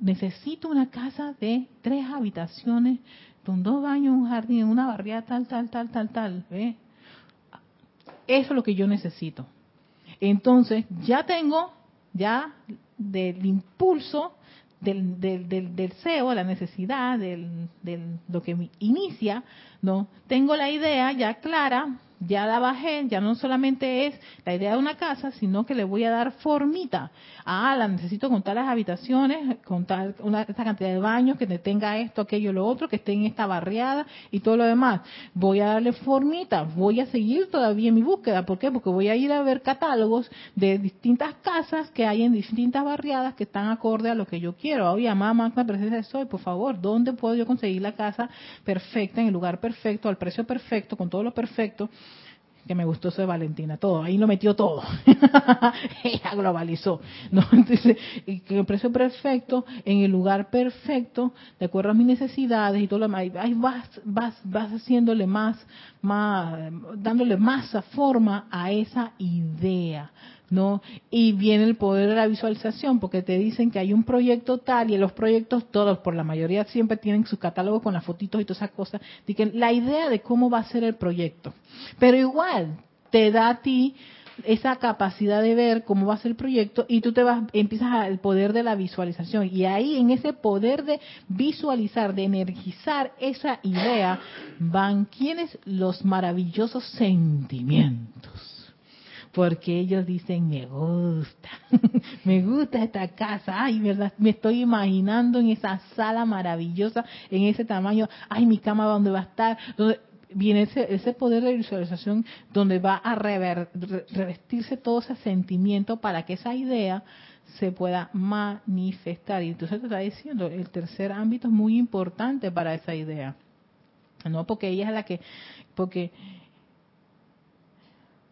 necesito una casa de tres habitaciones, con dos baños, un jardín, una barriada, tal, tal, tal, tal, tal. Eso es lo que yo necesito. Entonces, ya tengo ya del impulso del, del, del, deseo, la necesidad, del, del, lo que me inicia, ¿no? Tengo la idea ya clara, ya la bajé, ya no solamente es la idea de una casa, sino que le voy a dar formita. Ah, la necesito con las habitaciones, con una, esta cantidad de baños, que tenga esto, aquello, lo otro, que esté en esta barriada y todo lo demás. Voy a darle formita, voy a seguir todavía mi búsqueda. ¿Por qué? Porque voy a ir a ver catálogos de distintas casas que hay en distintas barriadas que están acorde a lo que yo quiero. Oye, mamá, la presencia de soy, por favor, ¿dónde puedo yo conseguir la casa perfecta, en el lugar perfecto, al precio perfecto, con todo lo perfecto? Que me gustó eso de Valentina, todo, ahí lo metió todo, ella globalizó, ¿no? Entonces, que el precio perfecto, en el lugar perfecto, de acuerdo a mis necesidades y todo lo demás, ahí vas, vas, vas haciéndole más, más, dándole más forma a esa idea, ¿no? Y viene el poder de la visualización, porque te dicen que hay un proyecto tal y los proyectos todos, por la mayoría siempre tienen su catálogo con las fotitos y todas esas cosas, dicen la idea de cómo va a ser el proyecto. Pero igual te da a ti esa capacidad de ver cómo va a ser el proyecto y tú te vas empiezas al poder de la visualización y ahí en ese poder de visualizar, de energizar esa idea van quienes los maravillosos sentimientos porque ellos dicen, me gusta, me gusta esta casa, ay, verdad, me estoy imaginando en esa sala maravillosa, en ese tamaño, ay, mi cama dónde va a estar, donde viene ese, ese poder de visualización donde va a revestirse todo ese sentimiento para que esa idea se pueda manifestar. Y entonces te está diciendo, el tercer ámbito es muy importante para esa idea. No porque ella es la que, porque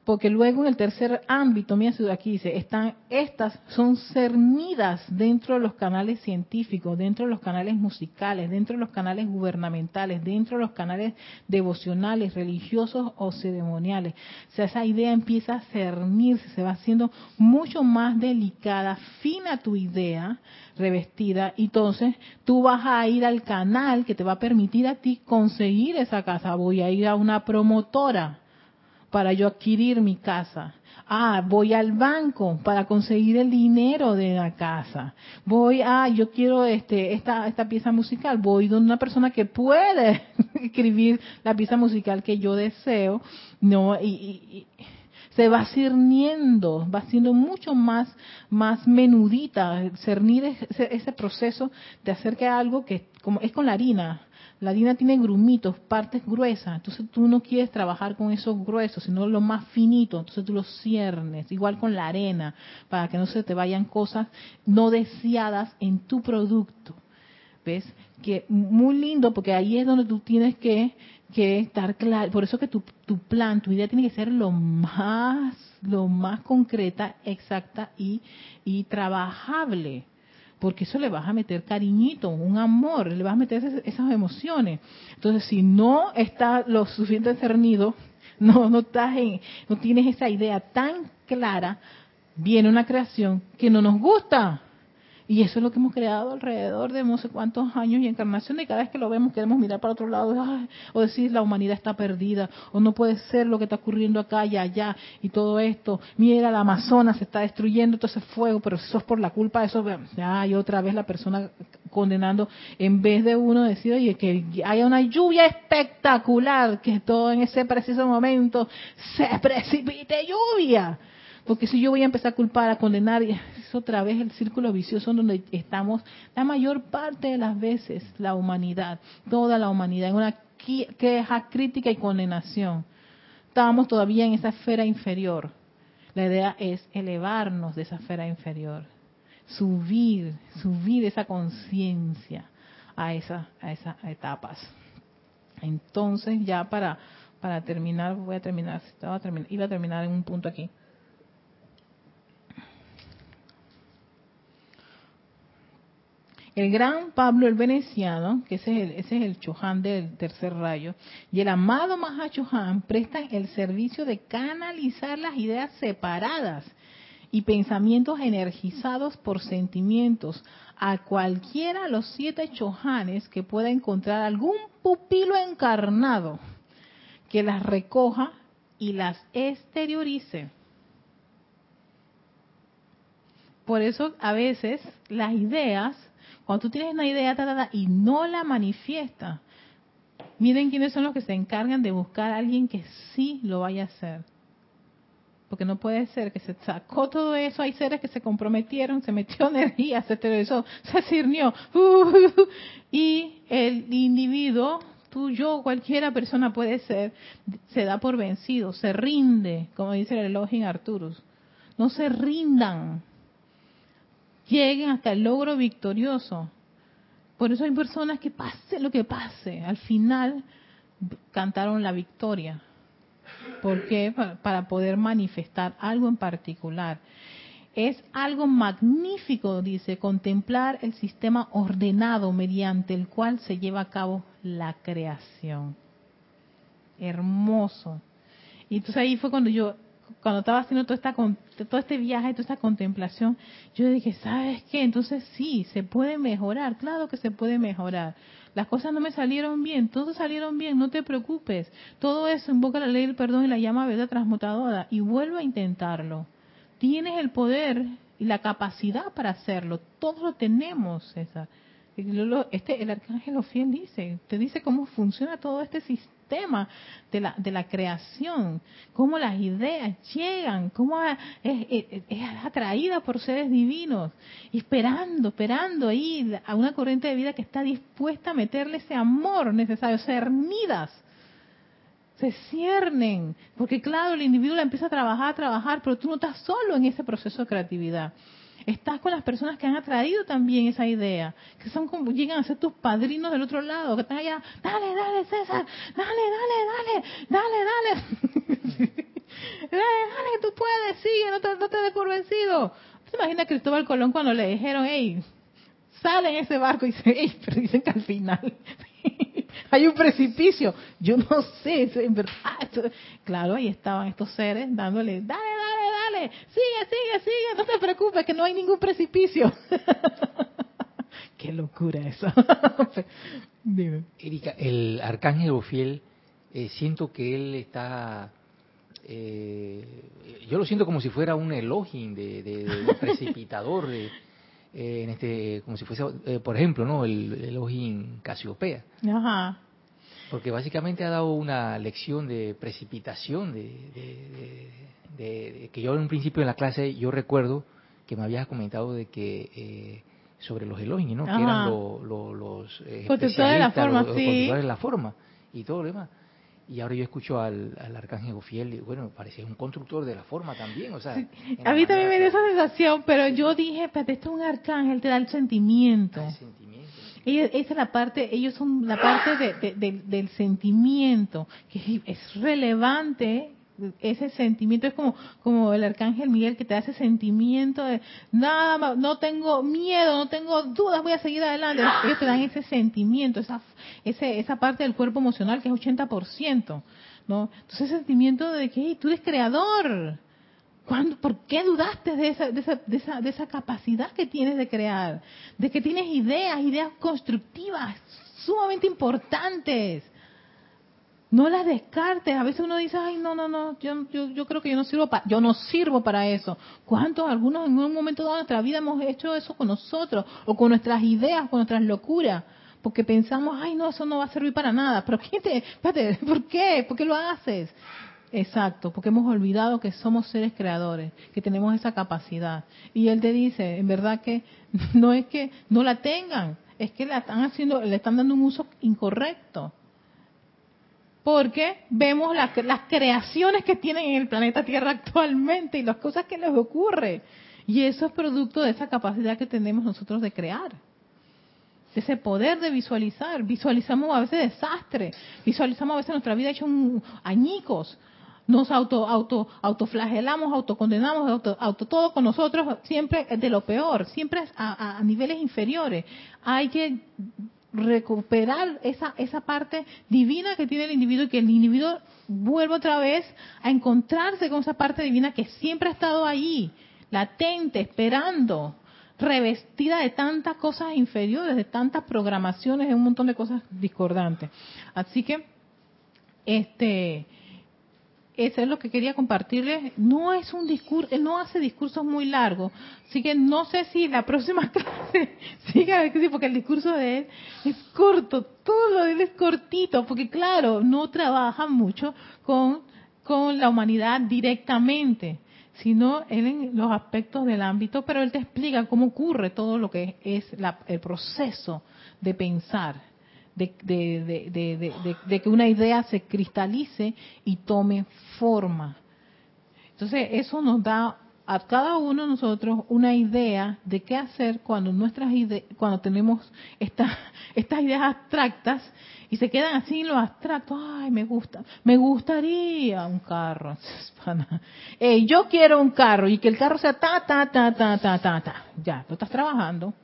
porque luego en el tercer ámbito, mira aquí dice, están, estas son cernidas dentro de los canales científicos, dentro de los canales musicales, dentro de los canales gubernamentales, dentro de los canales devocionales, religiosos o ceremoniales. O sea, esa idea empieza a cernirse, se va haciendo mucho más delicada, fina tu idea revestida, entonces tú vas a ir al canal que te va a permitir a ti conseguir esa casa. Voy a ir a una promotora para yo adquirir mi casa. Ah, voy al banco para conseguir el dinero de la casa. Voy, ah, yo quiero este, esta, esta pieza musical. Voy donde una persona que puede escribir la pieza musical que yo deseo, no, y, se va cerniendo, va siendo mucho más, más menudita, cernir ese, ese proceso de hacer que algo que, como es con la harina, la harina tiene grumitos, partes gruesas, entonces tú no quieres trabajar con esos gruesos, sino lo más finito, entonces tú los ciernes, igual con la arena, para que no se te vayan cosas no deseadas en tu producto. ¿Ves? Que muy lindo, porque ahí es donde tú tienes que, que estar claro, por eso que tu, tu plan, tu idea tiene que ser lo más, lo más concreta, exacta y, y trabajable porque eso le vas a meter cariñito, un amor, le vas a meter esas, emociones. Entonces, si no está lo suficiente cernido, no, no, estás en, no tienes esa idea tan clara, viene una creación que no nos gusta. Y eso es lo que hemos creado alrededor de no sé cuántos años y encarnación. Y cada vez que lo vemos queremos mirar para otro lado o decir la humanidad está perdida o no puede ser lo que está ocurriendo acá y allá y todo esto. Mira, la Amazonas se está destruyendo todo ese fuego, pero eso es por la culpa de eso. y otra vez la persona condenando en vez de uno decir, oye, que haya una lluvia espectacular, que todo en ese preciso momento se precipite lluvia. Porque si yo voy a empezar a culpar, a condenar, es otra vez el círculo vicioso donde estamos la mayor parte de las veces, la humanidad, toda la humanidad, en una queja, crítica y condenación. Estábamos todavía en esa esfera inferior. La idea es elevarnos de esa esfera inferior, subir, subir esa conciencia a, esa, a esas etapas. Entonces, ya para, para terminar, voy a terminar, estaba iba a terminar en un punto aquí. El gran Pablo el Veneciano, que ese es el, ese es el Chohan del tercer rayo, y el amado Maha Chohan prestan el servicio de canalizar las ideas separadas y pensamientos energizados por sentimientos a cualquiera de los siete chohanes que pueda encontrar algún pupilo encarnado que las recoja y las exteriorice. Por eso a veces las ideas cuando tú tienes una idea y no la manifiesta, miren quiénes son los que se encargan de buscar a alguien que sí lo vaya a hacer. Porque no puede ser que se sacó todo eso, hay seres que se comprometieron, se metió energía, se televisó, se cirnió. y el individuo, tú, yo, cualquiera persona puede ser, se da por vencido, se rinde, como dice el Elohim Arturus. No se rindan, lleguen hasta el logro victorioso. Por eso hay personas que pase lo que pase, al final cantaron la victoria. ¿Por qué? Para poder manifestar algo en particular. Es algo magnífico, dice, contemplar el sistema ordenado mediante el cual se lleva a cabo la creación. Hermoso. Y entonces ahí fue cuando yo cuando estaba haciendo todo, esta, todo este viaje, toda esta contemplación, yo dije, ¿sabes qué? Entonces sí, se puede mejorar, claro que se puede mejorar. Las cosas no me salieron bien, todos salieron bien, no te preocupes. Todo eso invoca la ley del perdón y la llama verdad transmutadora y vuelve a intentarlo. Tienes el poder y la capacidad para hacerlo, todos lo tenemos, César. Este, el arcángel Ofiel dice, te dice cómo funciona todo este sistema tema de la, de la creación, cómo las ideas llegan, cómo es, atraída por seres divinos, esperando, esperando ahí a una corriente de vida que está dispuesta a meterle ese amor necesario, cernidas se ciernen, porque claro, el individuo la empieza a trabajar, a trabajar, pero tú no estás solo en ese proceso de creatividad. Estás con las personas que han atraído también esa idea, que son como llegan a ser tus padrinos del otro lado, que están allá, dale, dale, César, dale, dale, dale, dale, dale. dale, dale, tú puedes, sigue, no te, no des por vencido. ¿Te imaginas Cristóbal Colón cuando le dijeron, hey, sale en ese barco? Y dice, hey, pero dicen que al final hay un precipicio. Yo no sé. Claro, ahí estaban estos seres dándole, dale, dale, dale, sigue, sigue, sigue, no te preocupes que no hay ningún precipicio. Qué locura eso. Erika, el arcángel Ofiel, eh, siento que él está... Eh, yo lo siento como si fuera un elogio de, de, precipitador, de, eh, en este, como si fuese, por ejemplo, no el, el Casiopea. Ajá porque básicamente ha dado una lección de precipitación, de, que yo en un principio en la clase yo recuerdo que me habías comentado de que eh, sobre los Elohim, ¿no? Que eran los eh, de la forma, los, sí. de la forma y todo lo demás. Y ahora yo escucho al, arcángel Gofiel y bueno, parece un constructor de la forma también, o sea... A mí también me dio esa sensación, pero yo dije, espérate, esto es un arcángel, te da el sentimiento. El sentimiento esa es la parte, ellos son la parte del sentimiento, que es relevante ese sentimiento es como como el arcángel Miguel que te da ese sentimiento de nada no tengo miedo no tengo dudas voy a seguir adelante ellos te dan ese sentimiento esa ese, esa parte del cuerpo emocional que es 80% no entonces ese sentimiento de que tú eres creador ¿Por qué dudaste de esa, de, esa, de, esa, de esa capacidad que tienes de crear? De que tienes ideas, ideas constructivas, sumamente importantes. No las descartes. A veces uno dice, ay, no, no, no, yo, yo, yo creo que yo no sirvo para, yo no sirvo para eso. ¿Cuántos, algunos en un momento dado de nuestra vida hemos hecho eso con nosotros? O con nuestras ideas, con nuestras locuras. Porque pensamos, ay, no, eso no va a servir para nada. Pero ¿quién te, espérate, ¿por qué? ¿Por qué lo haces? Exacto, porque hemos olvidado que somos seres creadores, que tenemos esa capacidad. Y él te dice, en verdad que no es que no la tengan, es que la están haciendo, le están dando un uso incorrecto. Porque vemos las creaciones que tienen en el planeta Tierra actualmente y las cosas que les ocurre. Y eso es producto de esa capacidad que tenemos nosotros de crear. Ese poder de visualizar. Visualizamos a veces desastres. Visualizamos a veces nuestra vida hecha un, añicos nos auto, auto, autoflagelamos, autocondenamos, auto, auto, todo con nosotros, siempre de lo peor, siempre a, niveles inferiores. Hay que recuperar esa, esa parte divina que tiene el individuo y que el individuo vuelva otra vez a encontrarse con esa parte divina que siempre ha estado ahí, latente, esperando, revestida de tantas cosas inferiores, de tantas programaciones, de un montón de cosas discordantes. Así que, este, eso es lo que quería compartirles. No es un discurso, él no hace discursos muy largos. Así que no sé si la próxima clase siga, porque el discurso de él es corto, todo lo de él es cortito, porque claro, no trabaja mucho con, con la humanidad directamente, sino en los aspectos del ámbito, pero él te explica cómo ocurre todo lo que es el proceso de pensar de, que una idea se cristalice y tome forma. Entonces, eso nos da a cada uno de nosotros una idea de qué hacer cuando nuestras ideas, cuando tenemos estas ideas abstractas y se quedan así en lo abstracto. Ay, me gusta, me gustaría un carro. yo quiero un carro y que el carro sea ta, ta, ta, ta, ta, ta, ta. Ya, tú estás trabajando.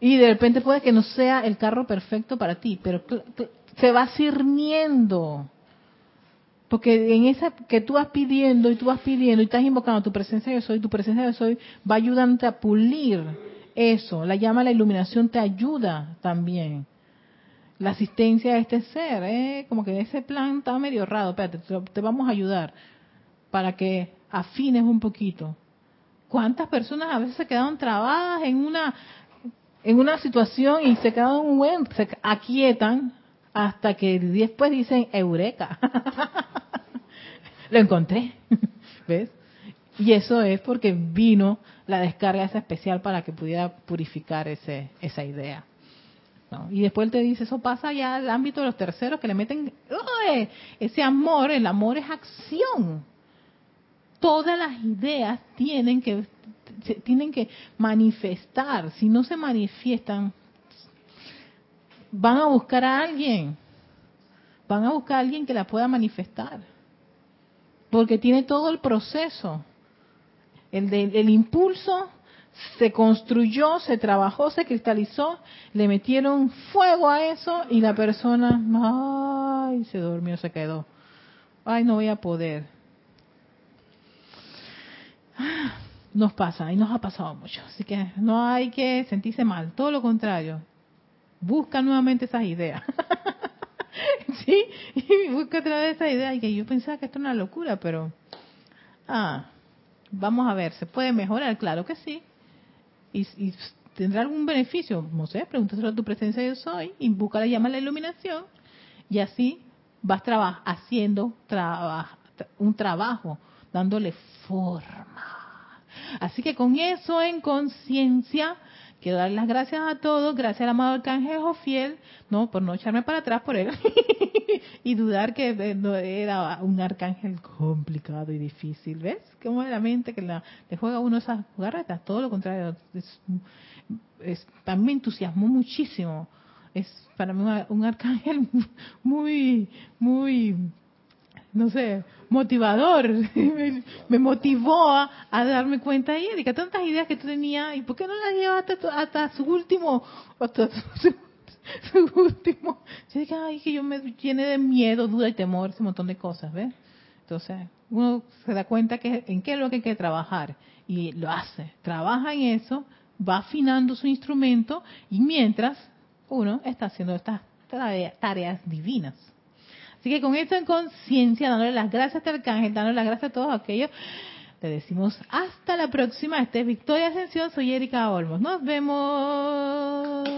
Y de repente puede que no sea el carro perfecto para ti, pero se va sirviendo. Porque en esa que tú vas pidiendo y tú vas pidiendo y estás invocando tu presencia yo soy, tu presencia yo soy, va ayudando a pulir eso. La llama la iluminación te ayuda también. La asistencia a este ser, ¿eh? como que ese plan está medio errado. Espérate, te vamos a ayudar para que afines un poquito. ¿Cuántas personas a veces se quedaron trabadas en una en una situación y se quedan un buen, se aquietan hasta que después dicen eureka. Lo encontré. ¿Ves? Y eso es porque vino la descarga esa especial para que pudiera purificar ese, esa idea. Y después él te dice, eso pasa ya al ámbito de los terceros que le meten ese amor, el amor es acción. Todas las ideas tienen que se tienen que manifestar. Si no se manifiestan, van a buscar a alguien. Van a buscar a alguien que la pueda manifestar. Porque tiene todo el proceso. El, del impulso se construyó, se trabajó, se cristalizó, le metieron fuego a eso y la persona, ay, se durmió, se quedó. Ay, no voy a poder nos pasa y nos ha pasado mucho. Así que no hay que sentirse mal, todo lo contrario. Busca nuevamente esas ideas. sí, y busca otra vez esa idea y que yo pensaba que esto era una locura, pero ah, vamos a ver, ¿se puede mejorar? Claro que sí. Y, tendrá algún beneficio, no sé, pregúntaselo a tu presencia yo soy y busca la llama la iluminación y así vas haciendo un trabajo, dándole forma Así que con eso en conciencia, quiero dar las gracias a todos, gracias al amado Arcángel Jofiel, no, por no echarme para atrás por él y dudar que eh, era un arcángel complicado y difícil, ¿ves? Como la mente que le juega a uno esas jugarretas, todo lo contrario, es, también me entusiasmó muchísimo. Es para mí un arcángel muy, muy no sé, motivador. me, motivó a, darme cuenta ahí de que tantas ideas que tú tenías, ¿y por qué no las llevaste hasta, su último, hasta su, último? Yo dije, ay, que yo me llené de miedo, duda y temor, ese montón de cosas, ¿ves? Entonces, uno se da cuenta que en qué es lo que hay que trabajar y lo hace. Trabaja en eso, va afinando su instrumento y mientras uno está haciendo estas tareas divinas. Así que con esto en conciencia, dándole las gracias a Arcángel, dándole las gracias a todos aquellos, le decimos hasta la próxima. Este es Victoria Ascensión, soy Erika Olmos. Nos vemos.